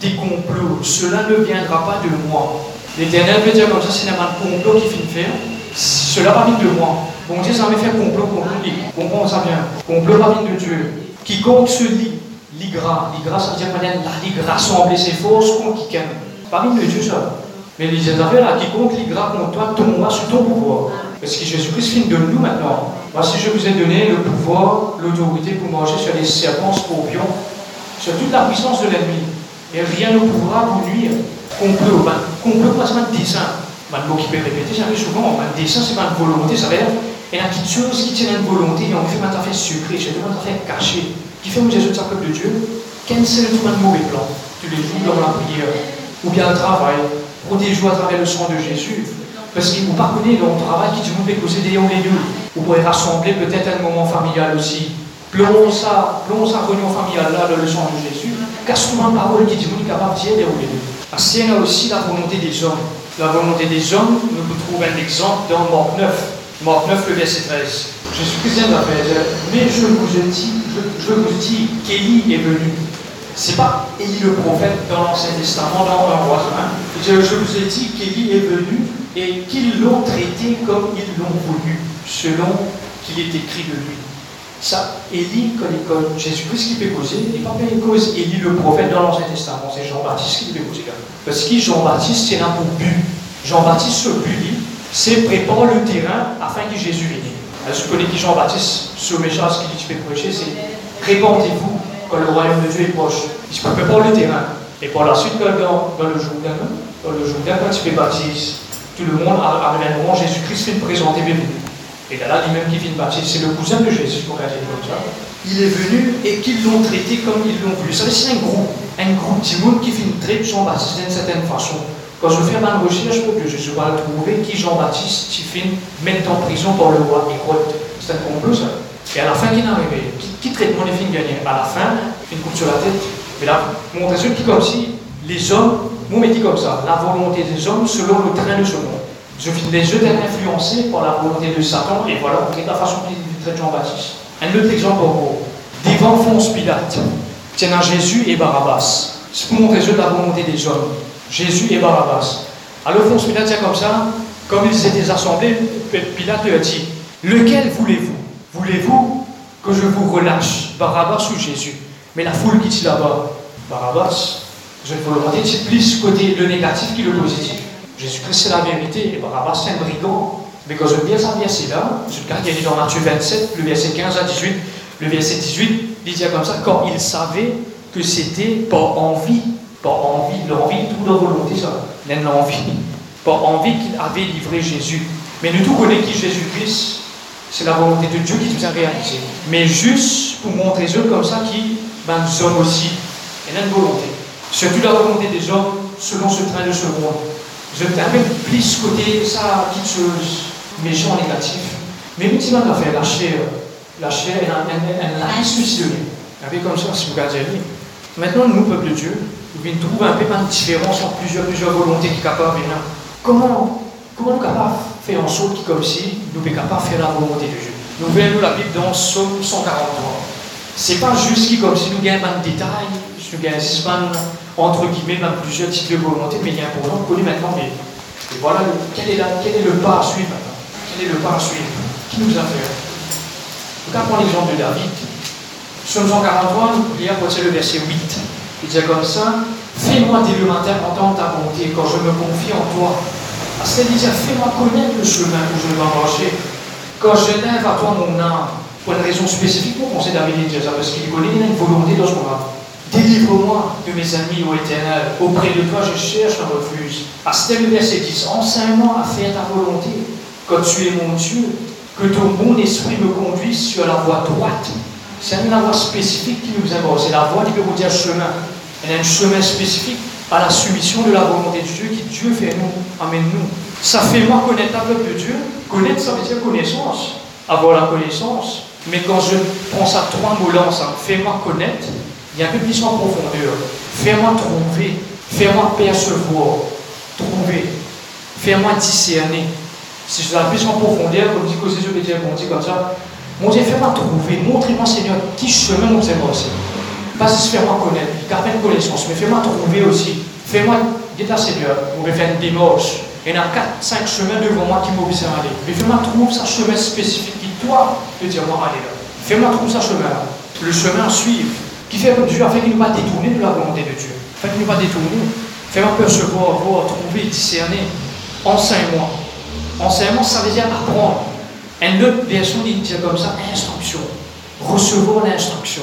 des complots, cela ne viendra pas de moi. L'Éternel peut dire comme ça, c'est un complot qui finit de faire. Cela va venir de moi. Bon Dieu, ça m'a fait complot, complot, comprends ça bien. Complot va venir de Dieu. Quiconque se lit, ligra, ligra, ça veut dire la ligue rassembler ses forces contre qui Pas venir de Dieu, ça. Mais les affaires là, quiconque ligra contre toi, tombe sur ton pouvoir. Parce que Jésus-Christ finit de nous maintenant. Voici, je vous ai donné le pouvoir, l'autorité pour manger sur les serpents, scorpions, sur toute la puissance de l'ennemi. et rien ne pourra vous nuire. Complot, ben, complot, pas seulement dessin. Ben, le mot qui peut répéter, j'arrive souvent, ben, dessin, c'est pas une volonté, ça veut dire, il y a petite chose qui tient une volonté, et on fait un affaire secret, c'est un affaire caché, qui fait que Jésus de peuple de Dieu, cancel tout un mauvais plan, tous les jours dans la prière, ou bien le travail, protégez-vous à travers le sang de Jésus, parce que vous parvenez dans le travail qui vous fait causer des deux. Vous pourrez rassembler peut-être un moment familial aussi. Plonge ça, plonge sa réunion familiale là dans le sang de Jésus. Casse-toi une parole qui dit vous capable de dire les deux. Parce qu'il y a aussi la volonté des hommes. La volonté des hommes, nous trouvons un exemple dans Marc 9. Marc 9, le verset 13. Jésus-Christ vient dire, mais je vous dis, je, je vous dis qu'Élie est venu. C'est pas Élie le prophète dans l'Ancien Testament, dans un roi. Je, je vous ai dit qu'Élie est venu et qu'ils l'ont traité comme ils l'ont voulu, selon qu'il est écrit de lui. Ça, Élie, quand, Jésus-Christ qui peut causer, il n'est pas bien cause Élie le prophète dans l'Ancien Testament, c'est Jean-Baptiste qui peut causer. Parce que Jean-Baptiste, c'est là pour but. Jean-Baptiste, ce but, c'est préparer le terrain afin que Jésus vienne. Alors, je connais qui Jean-Baptiste, ce méchant, ce qu'il peut prêcher, c'est répandez-vous quand le royaume de Dieu est proche. Il se prépare le terrain. Et par la suite, dans, le Jourdain, dans le Jourdain, quand tu fais baptise, tout le monde moment Jésus-Christ fait présenter Bible. Et là, lui-même qui de baptiser, c'est le cousin de Jésus, pour dire comme ça. Il est venu et qu'ils l'ont traité comme ils l'ont voulu. Ça, c'est un groupe, un groupe de monde qui vient traiter Jean-Baptiste d'une certaine façon. Quand je fais ma recherche pour que je sois trouver qui Jean-Baptiste qui finit mettre en prison par le roi Hérode. C'est un complot, ça. Et à la fin, qui est arrivé Qui, qui traite mon effet gagné? À la fin, une coupe sur la tête. Mais là, mon raisonnement qui comme si les hommes mon métier comme ça, la volonté des hommes selon le train de ce monde. Je les yeux d'être influencé par la volonté de Satan, et voilà, c'est la façon qu'il traite Jean-Baptiste. Un autre exemple pour vous. Devant Fonce Pilate, tiens Jésus et Barabbas. C'est pour montrer la volonté des hommes. Jésus et Barabbas. Alors Fonce Pilate, c'est comme ça, comme ils étaient assemblés, Pilate lui a dit Lequel voulez-vous? Voulez-vous que je vous relâche, Barabbas ou Jésus? Mais la foule qui dit là-bas, Barabbas, je vous le c'est plus côté le négatif que le positif? Jésus-Christ, c'est la vérité, et Barabbas, c'est un brigand. Mais quand je bien ça verset là, je le dit dans Matthieu 27, le verset 15 à 18, le verset 18, il dit comme ça, quand il savait que c'était par envie, par envie, l'envie, tout la volonté, ça, l'envie, par envie qu'il avait livré Jésus. Mais nous tous connaissons qui Jésus-Christ, c'est la volonté de Dieu qui nous a réalisé. Mais juste pour montrer eux comme ça, qui, ben, nous sommes aussi, et une volonté. Surtout la volonté des hommes selon ce train de ce monde. Je permets plus côté ça, chose, méchant, négatif. Mais effectivement, on a fait la chair, elle a insuffisé. Avec comme ça, si vous regardez Maintenant, nous, peuple de Dieu, nous trouver un peu de différence entre plusieurs, plusieurs volontés qui sont capables de Comment, comment nous capables de faire en sorte que, comme si nous sommes capables de faire la volonté de Dieu? Nous voyons la Bible dans Somme 143. Ce n'est pas juste comme si nous gagnons un détail, nous gagnons entre guillemets, même plusieurs types de volonté, mais il y a un programme connu maintenant. Mais et voilà, quel est, quel est le pas à suivre maintenant? Quel est le pas à suivre? Qui nous a fait? On va prendre l'exemple de David. Psaume 143, il y a le verset 8. Il dit comme ça Fais-moi matin entendre ta bonté quand je me confie en toi. C'est-à-dire, fais-moi connaître le chemin que je dois marcher. Quand je lève à toi mon âme, pour une raison spécifique, pour penser David dit ça, parce qu'il connaît, une volonté dans son âme. Délivre-moi de mes amis, ô Éternel. Auprès de toi, je cherche un refuge. À ce verset 10, enseigne-moi à faire ta volonté, quand tu es mon Dieu, que ton bon esprit me conduise sur la voie droite. C'est une voie spécifique qui nous aime. C'est la voie qui vous dire chemin. Y a un chemin spécifique à la soumission de la volonté de Dieu qui Dieu fait nous, amène-nous. Ça fait moi connaître la de Dieu. Connaître, ça veut dire connaissance. Avoir la connaissance. Mais quand je prends ça trois mots là ça fais-moi connaître, il y a un peu plus en profondeur. Fais-moi trouver, fais-moi percevoir, trouver, fais-moi discerner. Si je vais plus en profondeur, comme dit que c'est ce bon dit comme ça, mon Dieu, fais-moi trouver, montrez-moi Seigneur, qui chemin nous aussi. Pas juste fais-moi connaître, car une connaissance, mais fais-moi trouver aussi. Fais-moi, dites à Seigneur, vous vais faire une démarche. Il y en a 4, 5 chemins devant moi qui m'obéissent à aller. Mais fais-moi trouver ça chemin spécifique qui, toi, te dire, moi, aller là. Fais-moi trouver ça chemin Le chemin à suivre qui fait que Dieu, afin qu'il ne pas détourner de la volonté de Dieu, afin qu'il ne pas détourner, fais-moi percevoir, voir, trouver, discerner, enseigne-moi. Enseignement, ça veut dire apprendre. Une autre version dit comme ça, instruction. Recevoir l'instruction.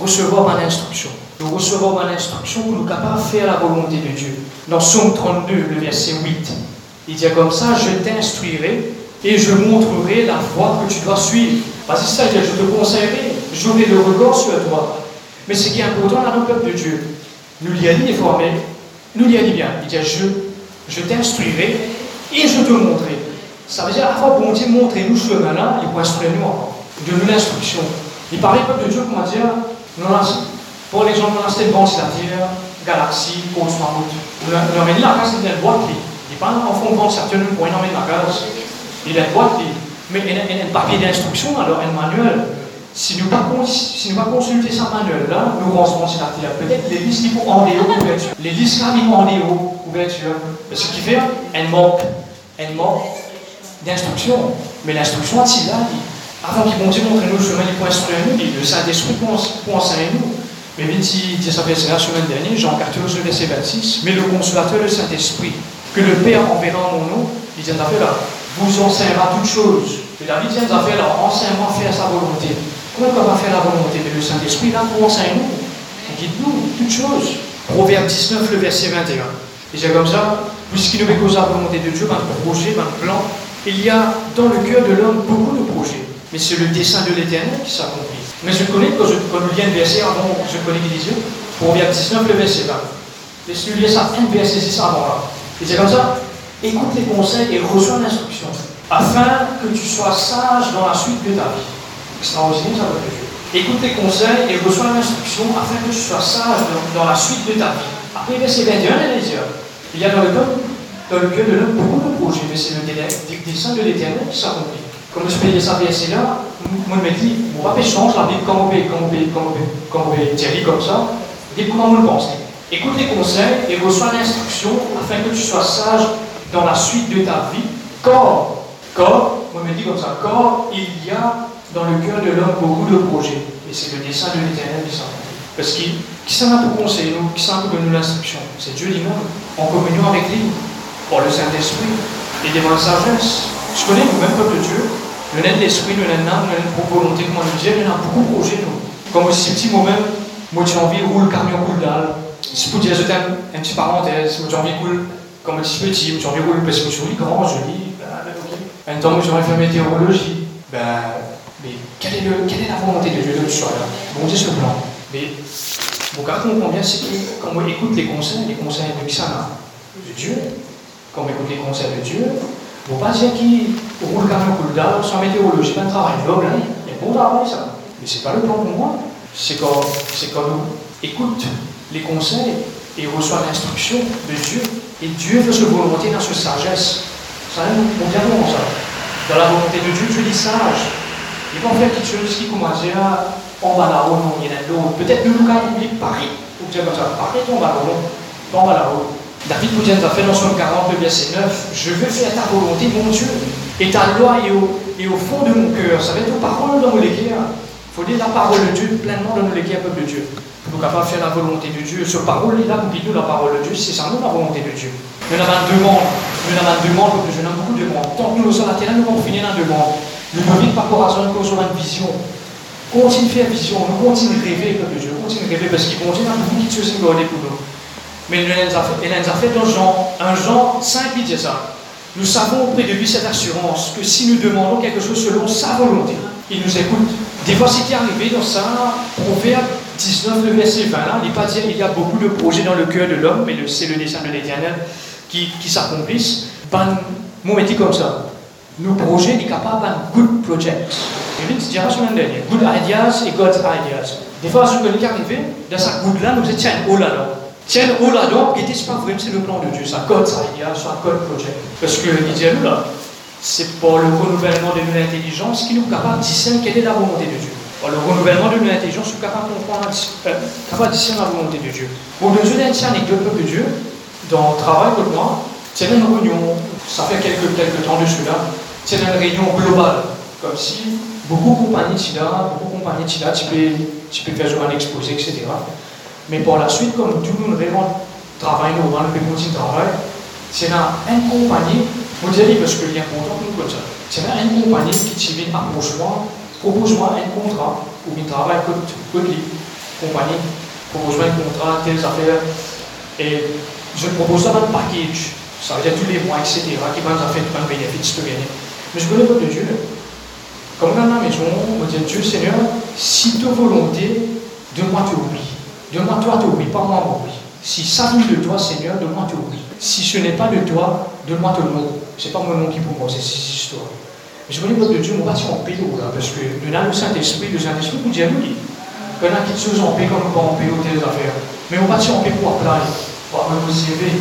Recevoir l'instruction. nous recevons une instruction pour nous capables de faire la volonté de Dieu. Dans Somme 32, le verset 8, il dit comme ça, je t'instruirai et je montrerai la voie que tu dois suivre. Parce que ça, je te conseillerai, j'aurai le regard sur toi. Mais ce qui est important dans le peuple de Dieu, nous l'y a dit formé, nous l'y a dit bien, il dit, je, je t'instruirai et je te montrerai. Ça veut dire, la fois, bon Dieu, montrez-nous ce chemin-là, il faut instruire nous encore. De nous l'instruction. Il parlait peuple de Dieu, comment dire, pour les gens, nous avons cette bande, c'est-à-dire, galaxie, cosmos, nous avons la case, c'est une boîte, il n'est pas en fond de nous pouvons mettre la case. Il a une boîte, mais il y a un papier d'instruction, alors un manuel. Si nous pas, si pas consulter ce manuel-là, nous recevons cette article. Peut-être les listes qui vont en déo couverture. Les listes qui vont en déo couverture. Ce qui fait un manque, un manque d'instruction. Mais l'instruction, c'est là, avant qu'ils vont montrer nous chemin, il faut instruire nous, le Saint-Esprit pour enseigner nous. Mais il dit ça la semaine dernière, Jean 14, verset 26, mais le consolateur, le Saint-Esprit, que le Père enverra en mon nom, il dit, fait là, vous enseignera toutes choses. Et David vient faire là, enseignement faire sa volonté. Comment faire la volonté de le Saint-Esprit là pour enseigner nous Dites-nous toutes choses. Proverbe 19, le verset 21. Et c'est comme ça, puisqu'il nous veut causer la volonté de Dieu, un projet, un plan, il y a dans le cœur de l'homme beaucoup de projets. Mais c'est le dessein de l'éternel qui s'accomplit. Mais je connais, quand je, quand je lis un verset avant, je connais qui dit Proverbe 19, le verset 20. Laisse-nous lire ça, un verset 6 avant là. Et c'est comme ça, écoute les conseils et reçois l'instruction, afin que tu sois sage dans la suite de ta vie. Extraordinaire, ça va. Écoute les conseils et reçois l'instruction afin que tu sois sage dans, la suite de ta vie. Après, verset 21, il dit il y a dans le, cœur, dans le cœur de l'homme beaucoup de projets, mais c'est le dessein de l'éternel qui s'accomplit. Comme je dire ça verset là, moi je me dis, on va pas changer la Bible comme on veut, comme on veut, comme on comme on veut, comme ça, dis comment on le pense. Écoute les conseils et reçois l'instruction afin que tu sois sage dans la suite de ta vie, Quand, quand, moi me dit comme ça, quand il y a dans le cœur de l'homme beaucoup de projets, et c'est le dessein de l'éternel qui s'en Parce qu'il qui s'en a pour conseiller nous, qui s'en a pour donner l'instruction C'est Dieu lui-même, en communion avec lui, par le Saint-Esprit, et devant la sagesse. Je connais le même peuple de Dieu, le nain de l'esprit, le nain de l'âme, le nain de volonté, dire, il y en a beaucoup de projets, nous. Comme aussi petit moment, moi j'ai envie de rouler le camion coule dalle. Si vous dire, je t'aime, une petite parenthèse, moi j'ai envie de rouler comme un petit petit, j'ai envie de rouler parce que je suis grand, joli, ben, ok. Un temps où j'aurais fait météorologie, ben, mais quelle est, la volonté de Dieu de ce là Bon Dieu, ce plan. Mais, mon gars, on comprend bien, c'est que quand on écoute les conseils, les conseils de ça, de Dieu, quand on écoute les conseils de Dieu, on ne pas dire qu'il roule camion coule dalle, sans météorologie, pas de travail hein. il y a bon travail ça. Mais ce n'est pas le plan pour moi. C'est quand, c'est quand nous écoute les conseils et reçoit l'instruction de Dieu. Et Dieu veut se volonté dans sa sagesse. Ça, on comment ça Dans la volonté de Dieu, Dieu est sage. Il va faire quelque chose qui commence à en bas là-haut, non, il y en a. Peut-être nous, nous avons oublié Paris. Ou dire comme ça, Paris, on va là-haut, en bas là-haut. David nous a fait dans son 40, verset 9, Je veux faire ta volonté, mon Dieu, et ta loi est au, au fond de mon cœur. Ça va être aux paroles dans mon léguer. Il faut dire la parole de Dieu pleinement dans nos léguer, peuple de Dieu. Pour nous capables de faire la volonté de Dieu. Ce parole là, vous nous la parole de Dieu, c'est ça, nous la volonté de Dieu. Nous avons deux demande. Nous avons deux que je n'aime beaucoup de demandes. Tant que nous sommes à terre, nous allons finir dans deux demande. Nous devons vite par rapport à nous avons une vision. Continue à faire vision, nous continuons à rêver, peuple de Dieu. Continue à rêver parce qu'il continue à beaucoup de choses pour nous. Mais il nous a fait dans Jean, un Jean 5, il dit ça. Nous savons auprès de lui cette assurance que si nous demandons quelque chose selon sa volonté, il nous écoute. Des fois, ce qui arrivé dans ça, Proverbe 19, le verset 20, là, il pas dire qu'il y a beaucoup de projets dans le cœur de l'homme, mais c'est le dessein de l'éternel qui, qui s'accomplissent. Ben, mon métier comme ça. Nos projets, sont capables d'un good project. Et lui, c'est la semaine dernière. Good ideas et God's ideas. Des fois, ce qui est arrivé, dans sa good là, nous étions oh là là. Tiens, oh là donc, et c'est pas vrai, c'est le plan de Dieu, ça code ça, il y a un code project. Parce que, il dit là, c'est pour le renouvellement de notre intelligence qui nous capable de discerner quelle est la volonté de Dieu. Pour le renouvellement de notre intelligence, nous capable de comprendre, euh, capable de discerner la volonté de Dieu. Pour nous donner une anecdote de Dieu, dans le travail pour moi, c'est une réunion, ça fait quelques, quelques temps de cela, c'est une réunion globale, comme si beaucoup de compagnies beaucoup de compagnies de SIDA, tu peux, tu peux faire un exposé, etc. Mais par la suite, comme tout le monde vraiment travaille normal, le petit travail, c'est une compagnie, vous dire parce que pour nous comme ça, c'est une compagnie qui vient approche-moi, propose-moi un contrat ou un travail lui, compagnie, propose un contrat, telles affaires. Et je propose un package. Ça veut dire tous les mois, etc. qui vont faire un bénéfice de gagner. Mais je connais pas de Dieu. Comme dans la maison, on dit Dieu Seigneur, si ta volonté, donne-moi ton oui. Donne-moi toi ton oui, pas moi oui. Si ça vient de toi, Seigneur, donne-moi ton oui. Si ce n'est pas de toi, donne-moi ton nom. Ce n'est pas mon nom qui pour moi, c'est cette histoire. Mais je connais de Dieu, on va en paix là, parce que nous avons le Saint-Esprit, le Saint-Esprit nous dit oui. Qu'on a quelque chose en paix comme nous pas en paix aux affaires. Mais on va en paix pour appeler, pour un CV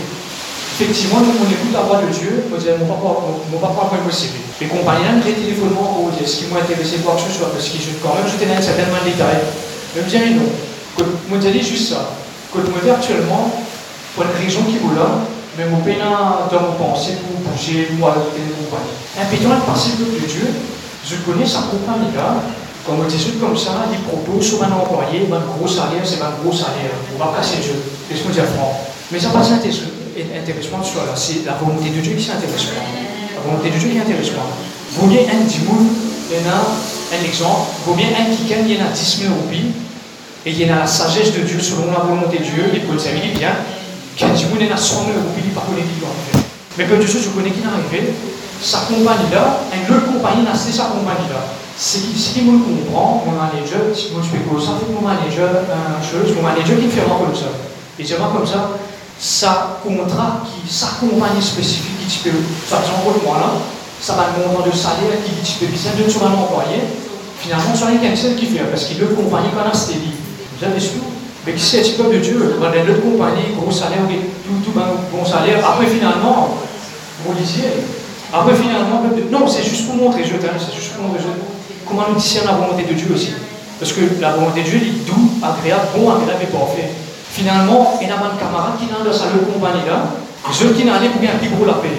effectivement, nous, on écoute la voix de Dieu, on dit, mon papa, mon papa, moi, possible? Les compagnons, les téléphonements, on dit, est-ce qu'ils m'ont intéressé quoi que ce soit, parce que quand même, je un certain nombre de détails. Je dirais non. Moi, je dis juste ça. Que je me dis actuellement, pour une raison qui vous là, mais mon peine dans mon pensée pour bouger, pour aller une compagnie. Impétant le principe de Dieu, je connais sa compagnie là, comme on dit comme ça, il propose sur un employé, un gros salaire, c'est un gros salaire. On va casser Dieu. Qu'est-ce qu'on dit franc Mais ça passe intéressant intéressant sur c'est la volonté de Dieu qui s'intéresse pas. La volonté de Dieu qui intéresse pas. Vaut mieux un dimoun, il y un exemple, vaut mieux un qui il y en a 10 000 roupies, et il y a la sagesse de Dieu selon la volonté de Dieu, et pour le dire bien, qu'un dimoun, il y a 100 000 roupies, il qui doit arriver. Mais peu de choses, je connais qui arrivé, sa compagnie là, une autre compagnie n'a sa compagnie là. Qui, qui me comprend, mon manager, si je fais ça, mon manager, une chose, mon manager qui fait comme ça. C'est moi comme ça, sa contrat qui s'accompagne spécifique qui peut ça exemple moi là ça va le montant de salaire qui dit peut bien de sur un employé finalement c'est un cancel qui fait parce qu'il veut compagnie qu'on a dit vous avez su? Mais qui c'est un peu de Dieu dans l'autre compagnie gros salaire tout tout bon salaire. Après finalement vous lisiez après finalement non c'est juste pour montrer je c'est juste pour montrer comment nous discernons la volonté de Dieu aussi? Parce que la volonté de Dieu est doux agréable bon agréable et parfait Finalement, il y a un camarade qui est dans sa compagnie là, je qui n'allait pour bien plus gros la paix.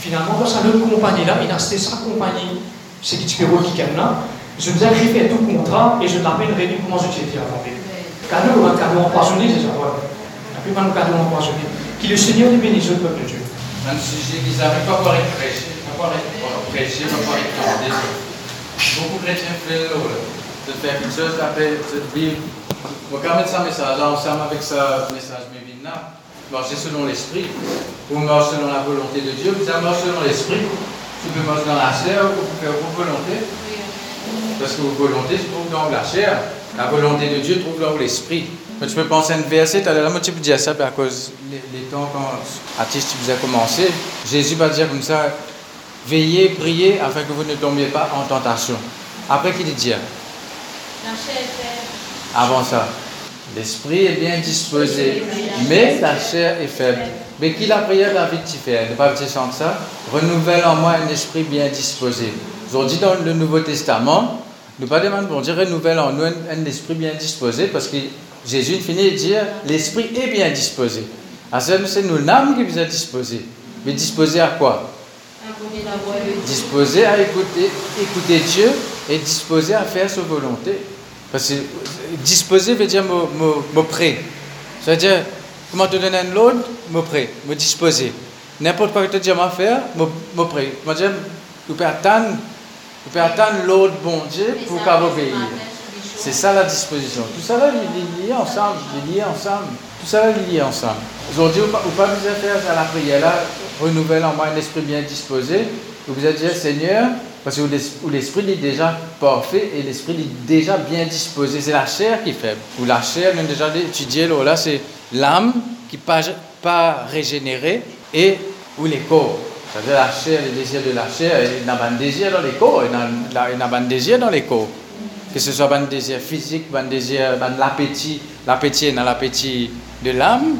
Finalement, dans sa compagnie là, il a acheté sa compagnie, c'est qui tu qui est là. Je vous ai fait tout contrat et je t'appelle Rémi, comment je t'ai dit avant. Cadeau, un cadeau empoisonné, c'est ça, voilà. La plupart de cadeau empoisonné. Qui le Seigneur est béni, le peuple de Dieu. Un sujet qu'ils n'avaient pas encore être prêché, pas encore être prêché, pas encore être Beaucoup de chrétiens font de faire quelque chose, de vivre on va mettre ça message là ensemble avec ça message Mévina. Marcher selon l'esprit, ou marcher selon la volonté de Dieu. Vous avez marcher selon l'esprit. Tu peux marcher dans la chair ou faire vos volontés. Parce que vos volontés se trouvent dans la chair. La volonté de Dieu trouve dans l'esprit. Mais tu peux penser à un verset, tu as la moitié dire ça à cause les, temps quand artiste vous a commencé. Jésus va dire comme ça Veillez, priez afin que vous ne tombiez pas en tentation. Après, qu'il dit La chair avant ça. L'esprit est bien disposé, mais la chair est faible. Mais qui la prière la fait Ne pas dire ça. Renouvelle en moi un esprit bien disposé. Aujourd'hui, dans le Nouveau Testament, nous pas demander pour dire renouvelle en nous un, esprit bien disposé, parce que Jésus finit de dire l'esprit est bien disposé. C'est nous l'âme qui vous a disposé. Mais disposé à quoi? Disposé à écouter, écouter Dieu et disposé à faire sa volonté. Parce que disposer veut dire me, prêt. Ça veut dire, comment te donner un l'autre, me prêt, me disposer. N'importe quoi que tu dis à faire, me, prêt. Moi, je peux attendre, peux attendre l'autre bon Dieu pour qu'elle obéir. C'est ça la disposition. Tout ça là, il est lié ensemble, il est lié ensemble. Tout ça là, il est lié ensemble. Aujourd'hui, vous pas besoin faire à la prière là, renouvelle en moi un esprit bien disposé. Vous avez dit, Seigneur, parce que l'esprit est déjà parfait et l'esprit est déjà bien disposé. C'est la chair qui est faible. Ou la chair, a déjà étudié, là, c'est l'âme qui n'est pas, pas régénérée et ou les corps. C'est-à-dire la chair, les désirs de la chair, il y a un désir dans les corps, il y a un désir dans les corps. Que ce soit un désir physique, un désir, l'appétit, l'appétit dans l'appétit de l'âme,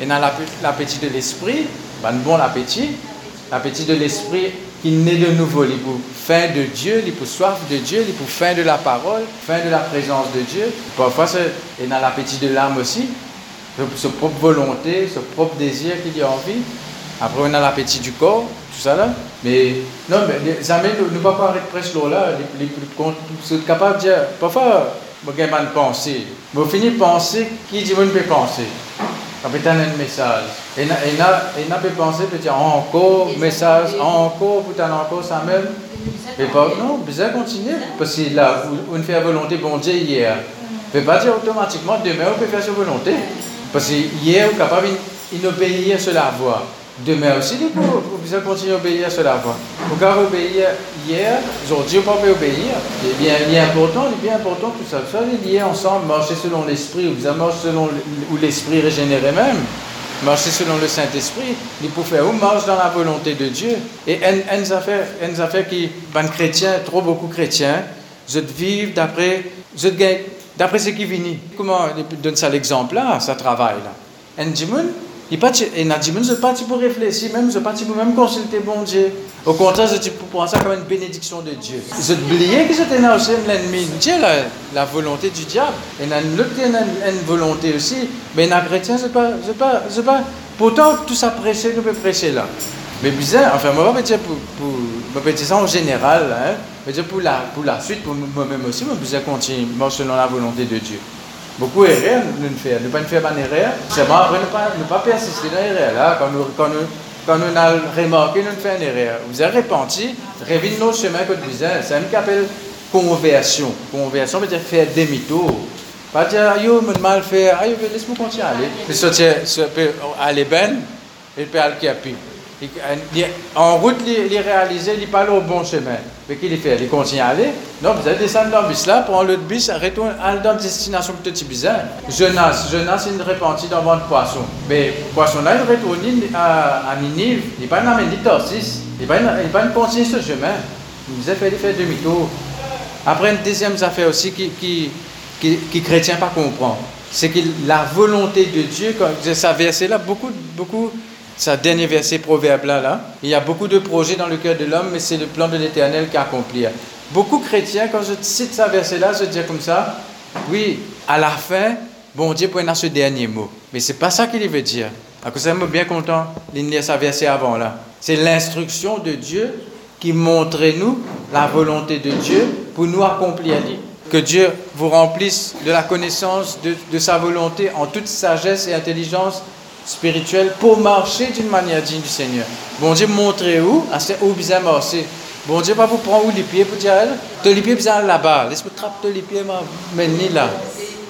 et dans l'appétit de l'esprit, un bon appétit. L'appétit de l'esprit qui naît de nouveau, il pour fin de Dieu, il pour soif de Dieu, il pour fin de la parole, fin de la présence de Dieu. Parfois, c'est dans l'appétit de l'âme aussi, sa propre volonté, ce propre désir qu'il y a envie. Après, on a l'appétit du corps, tout ça là. Mais non, mais amis ne pas parler presque là, les, sont capables de dire, parfois, je de pensée. Je finis penser, qui dit je peux penser? Capitaine un message. Et n'a pas pensé peut-être encore message, encore, putain encore ça même. Et pas, non, besoin continuer. Parce que là, on fait la volonté bon Dieu hier. ne peut pas dire automatiquement demain on peut faire sa volonté. Parce que hier, on est capable d'obéir sur la voie. Demain aussi, vous pouvez continuer à obéir sur la voie. Vous pouvez obéir hier, aujourd'hui, on peut obéir. C'est bien, bien important, bien important tout ça. Est lié ensemble, marcher selon l'esprit, ou vous marcher selon où l'esprit régénéré même. Marcher selon le Saint-Esprit, il faut faire ou marche dans la volonté de Dieu. Et une affaire, une affaire qui, ben chrétiens, trop beaucoup chrétiens, je vivre d'après, je d'après ce qui vient. Comment donne ça l'exemple là, ça travaille là. Il n'a dit je pas pour réfléchir même je pas pour même consulter bon Dieu. Au contraire je pour prendre ça comme une bénédiction de Dieu. Je oublié que c'était aussi l'ennemi. Dieu la, la volonté du diable. Et n'a une, une volonté aussi. Mais un chrétien c'est pas c'est pas pas. Pourtant tout ça prêcher nous peut prêcher là. Mais bizarre enfin moi je vais pour, pour dire ça en général hein. Dire pour la pour la suite pour moi-même aussi je continuer selon la volonté de Dieu Beaucoup d'erreurs nous faire. Ne pas faire une erreur, après ne pas, ne pas persister dans l'erreur. Là, quand nous, quand nous, quand nous avons remarqué, nous faisons une erreur. Vous avez repenti, revenez nos chemins que vous avez. C'est un qui appelle conversion. Conversion veut dire faire demi-tour. Pas dire, yo, me mal faire, ah, laisse-moi continuer à aller. Mais peut aller bien, et puis aller qui en route, il réalisé, il parle au bon chemin. Mais qu'il fait Il continue à aller. Non, vous allez descendre dans le bus là, prendre l'autre bus, retourne à la destination petit bizarre. Jonas, Jonas, il repentit dans le poisson. Mais le poisson là, il retourne à, à Ninive. Il n'est pas amené ni Torsis. Il n'est pas continuer ce chemin. Il nous a fait faire demi-tour. Après, une deuxième affaire aussi qui, qui, qui, qui chrétien pas comprend. C'est que la volonté de Dieu, quand ça verset là, beaucoup, beaucoup ce dernier verset proverbe là, là, il y a beaucoup de projets dans le cœur de l'homme, mais c'est le plan de l'Éternel qui accomplit. Beaucoup de chrétiens, quand je cite ce verset-là, je dis comme ça, oui, à la fin, bon Dieu prendra ce dernier mot. Mais c'est pas ça qu'il veut dire. À cause ça, bien content de ce verset avant là. C'est l'instruction de Dieu qui montre nous la volonté de Dieu pour nous accomplir. Que Dieu vous remplisse de la connaissance de sa volonté en toute sagesse et intelligence spirituel pour marcher d'une manière digne du Seigneur. Bon Dieu, montrez où, c'est où bien marcher. Bon Dieu, pas vous prendre où les pieds pour dire, te les pieds là-bas. Laisse-moi trapper les pieds, ni là.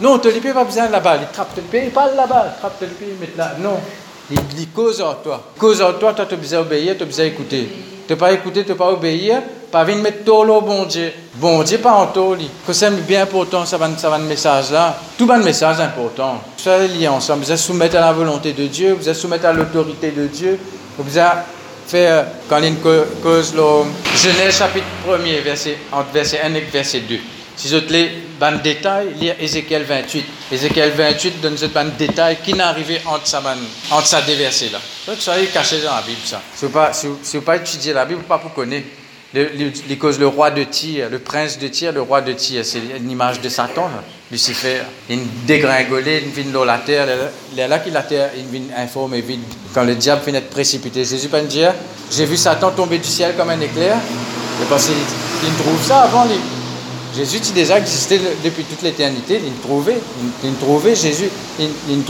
Non, te les pieds pas besoin là-bas. Il trappe les pieds, pas là-bas. Trappe les pieds, mais là. Non. Il, il cause en toi. Cause en toi, toi, tu as besoin d'obéir, tu as besoin d'écouter. N'as pas écouter, n'as pas obéir, pas venir mettre tout au bon Dieu. Bon Dieu, pas en tout. C'est bien important, ça va, ça va le message là. Tout va le message important. Ça est ensemble. Vous êtes soumettre à la volonté de Dieu, vous êtes soumettre à l'autorité de Dieu. Vous êtes faire, quand il cause le Genèse chapitre 1 verset, verset 1 et verset 2. Si je te lis ban détail, lire Ézéchiel 28. Ézéchiel 28 donne ce ban détail qui n'est arrivé entre deux versets là. Donc ça est caché dans la Bible ça. Si vous pas, si vous, pas étudier la Bible, pas pour connaître. Les le roi de Tyr, le prince de Tyr, le roi de Tyr, c'est une image de Satan, Lucifer. Il dégringolé, il vient dans la terre, il est là qu'il la terre, il vient informe et vide. Quand le diable finit de précipiter, Jésus peut dire, j'ai vu Satan tomber du ciel comme un éclair, et parce qu'il trouve ça avant, lui. Jésus qui déjà existé depuis toute l'éternité, il trouvait, il, Jésus, il, il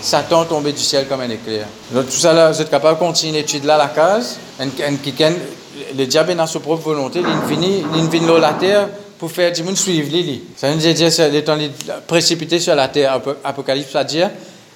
Satan tombé du ciel comme un éclair. Donc tout ça là, vous êtes capable de continuer l'étude là, la case, le diable dans sa propre volonté, il vient, il la terre pour faire du monde suivre lui. Ça veut dire c'est étant précipité sur la terre, Apocalypse à dire,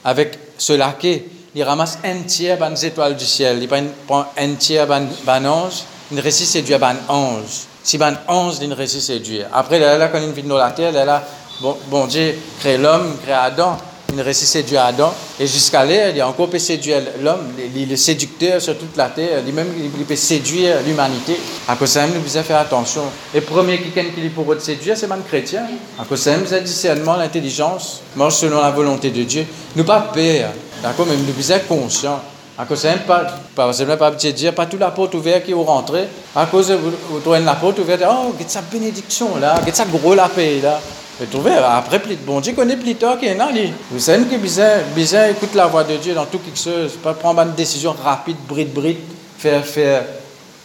avec ce laquais, il ramasse un tiers des étoiles du ciel, il prend un tiers des anges, il récit séduit ban ange. Si ban ange, il récit séduire. Après, là, quand il vient dans la terre, là, bon, bon Dieu crée l'homme, crée Adam, il réussit séduire Adam. Et jusqu'à là, il a encore peut séduire l'homme, il est séducteur sur toute la terre, lui-même, il peut séduire l'humanité. À cause de ça, nous devons faire attention. Le premier qui qui pour séduire, c'est le chrétien. À cause de ça, nous discernement, l'intelligence, marche selon la volonté de Dieu. Nous pas peur, d'accord, mais nous devons être conscients. À cause de pas, pas, pas dire, pas toute la porte ouverte qui est rentrée. À cause de vous, trouvez la porte ouverte, oh, quest sa bénédiction là, quest sa gros la paix là. Vous trouvez, après, bon Dieu connaît plus tard qu'il y en a. Vous savez que bizarre, bizarre écoute la voix de Dieu dans tout quelque chose. Pas prendre une décision rapide, bride, bride, faire, faire.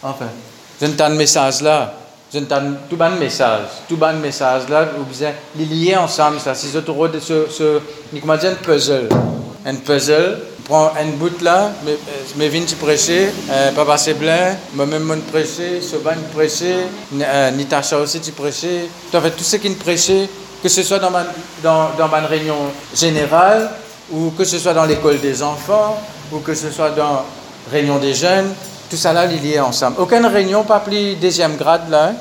Enfin, je ne message là. Je ne tout bon message. Tout bon message là, vous bizarre, les lier ensemble, ça. C'est autour de ce, ce, comment dire, puzzle. Un puzzle. Prends un bout là, viens tu prêcher, papa c'est blanc, moi-même mon prêcher, ce ban prêcher, euh, Nitacha aussi tu prêcher. Tu fait tout ce qui prêcher, que ce soit dans ma, dans, dans ma réunion générale, ou que ce soit dans l'école des enfants, ou que ce soit dans réunion des jeunes, tout ça là, il est ensemble. Aucune réunion, pas plus deuxième grade là. Hein.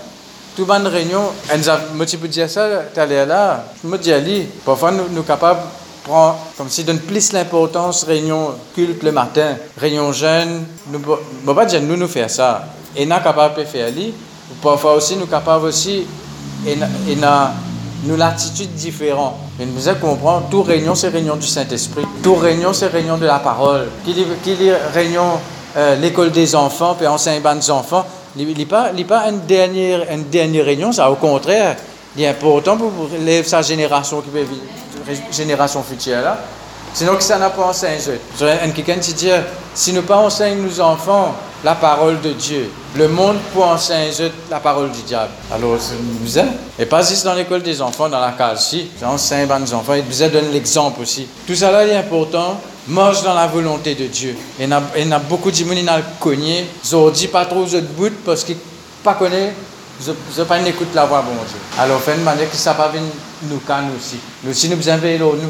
Tout bonne réunion, moi tu peux dire ça, allé là, je me dis, Ali, parfois nous sommes capables de prendre, comme si donne plus l'importance, réunion culte le matin, réunion jeune, nous ne pas nous nous faire ça. Et nous capable de faire ali, parfois aussi nous capables aussi, et, et nous l'attitude différente. Mais nous devons comprendre, toute réunion c'est réunion du Saint-Esprit, toute réunion c'est réunion de la parole. Qui dit, réunion euh, l'école des enfants, puis enseigne des enfants, il n'est pas, pas une, dernière, une dernière réunion, ça au contraire, il est important pour, élèver sa génération, qui génération future là. Sinon, que ça n'a pas enseigné. Qui dit, si nous pas enseignons nos enfants la parole de Dieu, le monde peut enseigner la parole du diable. Alors, vous et pas juste dans l'école des enfants, dans la case, si, enseigne nos enfants, et vous donne l'exemple aussi. Tout ça là est important marche dans la volonté de Dieu. Il y a beaucoup de gens qui ont cogné, ils ont dit pas trop de bout parce qu'ils ne connaissent pas, ils pas écouté la voix de Dieu. Alors, fait une manière que ça va venir nous nous aussi. Nous aussi, nous besoin de nous.